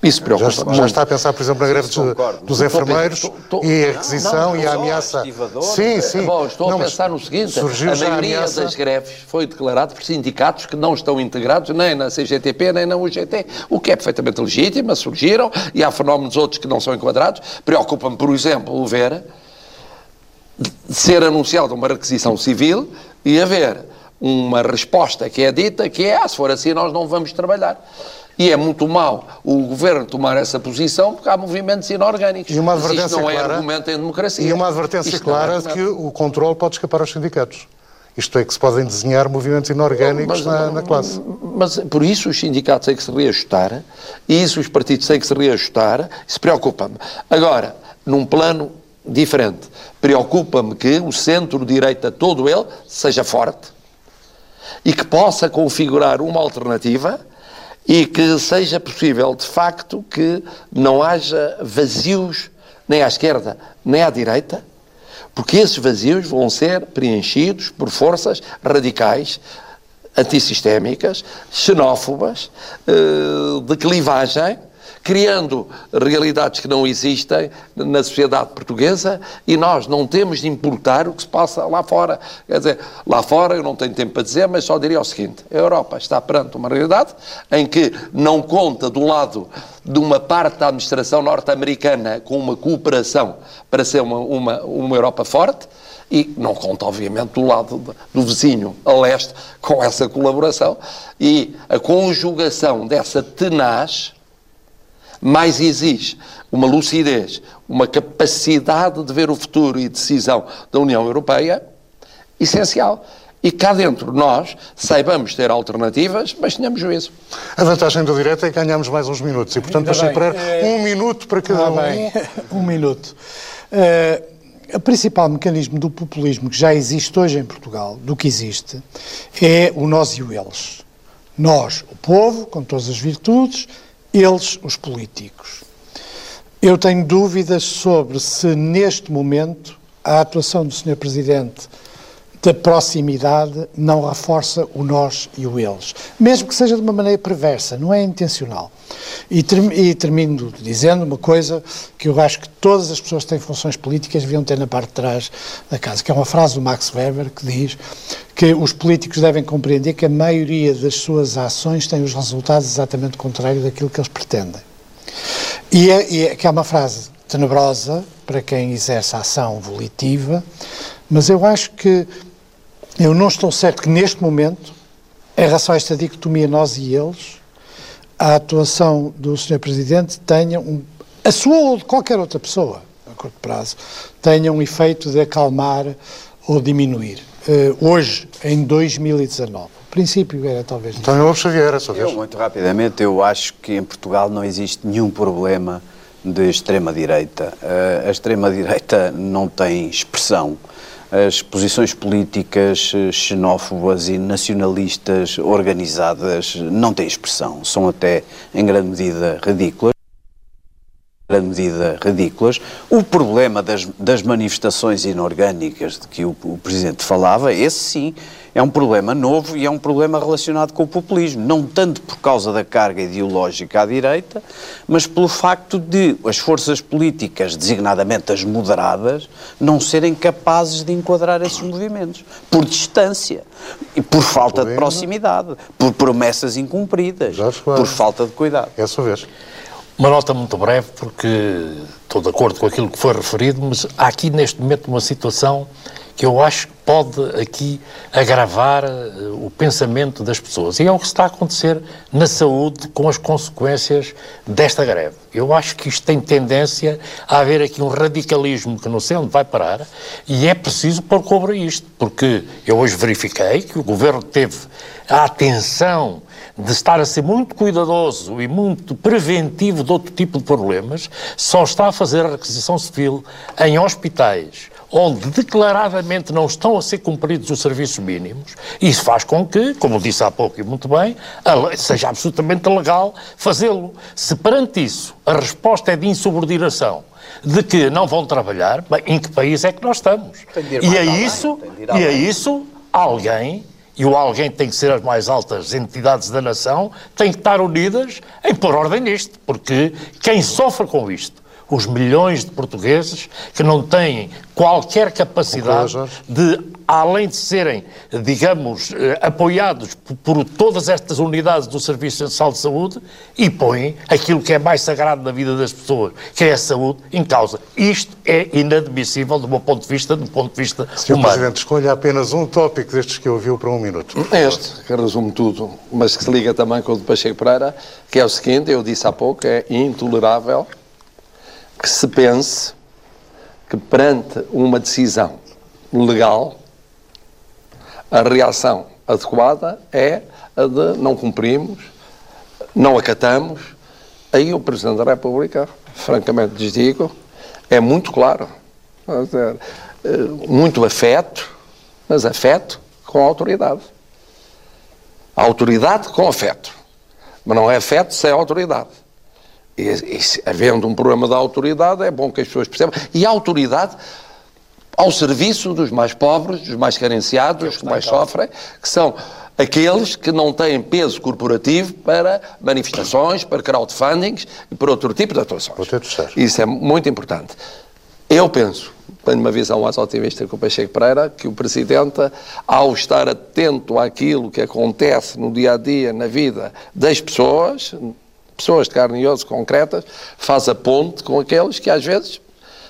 Speaker 3: Isso preocupa.
Speaker 2: Já, já está a pensar, por exemplo, na greve dos, dos enfermeiros estou, estou, e a requisição não, não, e a ameaça.
Speaker 3: Sim, sim. Bom, estou não, a pensar no seguinte: a maioria a das greves foi declarada por sindicatos que não estão integrados nem na CGTP nem na UGT, o que é perfeitamente legítimo, surgiram e há fenómenos outros que não são enquadrados. Preocupa-me, por exemplo, o ver ser anunciada uma requisição civil e haver uma resposta que é dita que é, ah, se for assim nós não vamos trabalhar. E é muito mau o governo tomar essa posição porque há movimentos inorgânicos.
Speaker 2: E uma advertência Isto
Speaker 3: não
Speaker 2: é
Speaker 3: clara, argumento em democracia.
Speaker 2: E uma advertência Isto é clara é de que o controle pode escapar aos sindicatos. Isto é, que se podem desenhar movimentos inorgânicos mas, na, na, classe.
Speaker 3: Mas por isso os sindicatos têm que se reajustar, e isso os partidos têm que se reajustar, isso preocupa-me. Agora, num plano diferente, preocupa-me que o centro-direita, todo ele, seja forte e que possa configurar uma alternativa e que seja possível, de facto, que não haja vazios nem à esquerda nem à direita, porque esses vazios vão ser preenchidos por forças radicais, antissistémicas, xenófobas, eh, de clivagem, criando realidades que não existem na sociedade portuguesa e nós não temos de importar o que se passa lá fora. Quer dizer, lá fora eu não tenho tempo para dizer, mas só diria o seguinte: a Europa está perante uma realidade em que não conta do lado de uma parte da administração norte-americana com uma cooperação para ser uma, uma, uma Europa forte e não conta, obviamente, do lado do vizinho a leste com essa colaboração e a conjugação dessa tenaz mais exige uma lucidez, uma capacidade de ver o futuro e decisão da União Europeia essencial. E cá dentro nós saibamos ter alternativas, mas tenhamos juízo.
Speaker 2: A vantagem do direto é que ganhamos mais uns minutos e, portanto, deixem para é... um minuto para cada um. Bem.
Speaker 4: um minuto. Uh, o principal mecanismo do populismo que já existe hoje em Portugal, do que existe, é o nós e o eles. Nós, o povo, com todas as virtudes, eles, os políticos. Eu tenho dúvidas sobre se, neste momento, a atuação do Sr. Presidente da proximidade não reforça o nós e o eles. Mesmo que seja de uma maneira perversa, não é intencional. E, e termino dizendo uma coisa que eu acho que todas as pessoas que têm funções políticas deviam ter na parte de trás da casa, que é uma frase do Max Weber que diz que os políticos devem compreender que a maioria das suas ações tem os resultados exatamente contrários daquilo que eles pretendem. E é, e é, que é uma frase tenebrosa para quem exerce a ação volitiva, mas eu acho que eu não estou certo que neste momento, em relação a esta dicotomia nós e eles, a atuação do Sr. Presidente tenha um, a sua ou de qualquer outra pessoa, a curto prazo, tenha um efeito de acalmar ou diminuir. Uh, hoje, em 2019. O princípio era talvez.
Speaker 2: Então, eu Xavier, a sua vez.
Speaker 5: Eu, muito rapidamente, eu acho que em Portugal não existe nenhum problema de extrema-direita. Uh, a extrema-direita não tem expressão as posições políticas eh, xenófobas e nacionalistas organizadas não têm expressão, são até em grande medida ridículas grande medida ridículas. O problema das, das manifestações inorgânicas de que o, o, Presidente falava, esse sim, é um problema novo e é um problema relacionado com o populismo. Não tanto por causa da carga ideológica à direita, mas pelo facto de as forças políticas, designadamente as moderadas, não serem capazes de enquadrar esses movimentos. Por distância, e por falta de proximidade, por promessas incumpridas, por falta de cuidado.
Speaker 2: É a sua vez.
Speaker 6: Uma nota muito breve, porque estou de acordo com aquilo que foi referido, mas há aqui neste momento uma situação que eu acho que pode aqui agravar uh, o pensamento das pessoas. E é o que está a acontecer na saúde com as consequências desta greve. Eu acho que isto tem tendência a haver aqui um radicalismo que não sei onde vai parar e é preciso pôr cobre isto, porque eu hoje verifiquei que o governo teve a atenção de estar a ser muito cuidadoso e muito preventivo de outro tipo de problemas, só está a fazer a requisição civil em hospitais onde declaradamente não estão a ser cumpridos os serviços mínimos, isso faz com que, como disse há pouco e muito bem, seja absolutamente legal fazê-lo. Se perante isso a resposta é de insubordinação, de que não vão trabalhar, bem, em que país é que nós estamos? E a isso, e a isso alguém e o alguém tem que ser as mais altas entidades da nação, tem que estar unidas em pôr ordem nisto, porque quem sofre com isto os milhões de portugueses que não têm qualquer capacidade de, além de serem, digamos, eh, apoiados por, todas estas unidades do Serviço Nacional de Saúde e põem aquilo que é mais sagrado na vida das pessoas, que é a saúde, em causa. Isto é inadmissível do meu ponto de vista, do ponto de vista
Speaker 2: Sr. humano. Presidente, escolha apenas um tópico destes que ouviu para um minuto.
Speaker 3: Este, que resume tudo, mas que se liga também com o de Pacheco Pereira, que é o seguinte, eu disse há pouco, é intolerável que se pense que perante uma decisão legal, a reação adequada é a de não cumprimos, não acatamos. Aí o Presidente da República, francamente lhes digo, é muito claro. Eh, muito afeto, mas afeto com autoridade. A autoridade com afeto. Mas não é afeto sem autoridade. E, e havendo um problema da autoridade, é bom que as pessoas percebam. E a autoridade ao serviço dos mais pobres, dos mais carenciados, que mais sofrem, que são aqueles que não têm peso corporativo para manifestações, para crowdfundings e para outro tipo de atuações. Isso é muito importante. Eu penso, tenho uma visão mais otimista que o Pacheco Pereira, que o Presidente, ao estar atento àquilo que acontece no dia a dia, na vida das pessoas, pessoas de carne e osso concretas, faz a ponte com aqueles que às vezes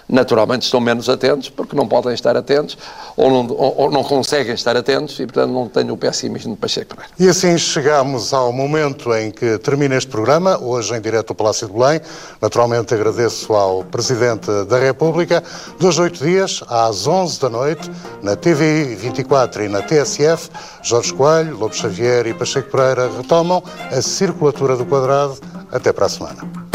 Speaker 3: naturalmente estão menos atentos porque não podem estar atentos ou não, ou, ou não conseguem estar atentos e, portanto, não tenho o pessimismo de Pacheco Pereira.
Speaker 2: E assim chegamos ao momento em que termina este programa, hoje em direto ao Palácio de Belém. Naturalmente agradeço ao Presidente da República. Dois, oito dias, às 11 da noite, na TV 24 e na TSF, Jorge Coelho, Lobo Xavier e Pacheco Pereira retomam a circulatura do quadrado. Até para a semana.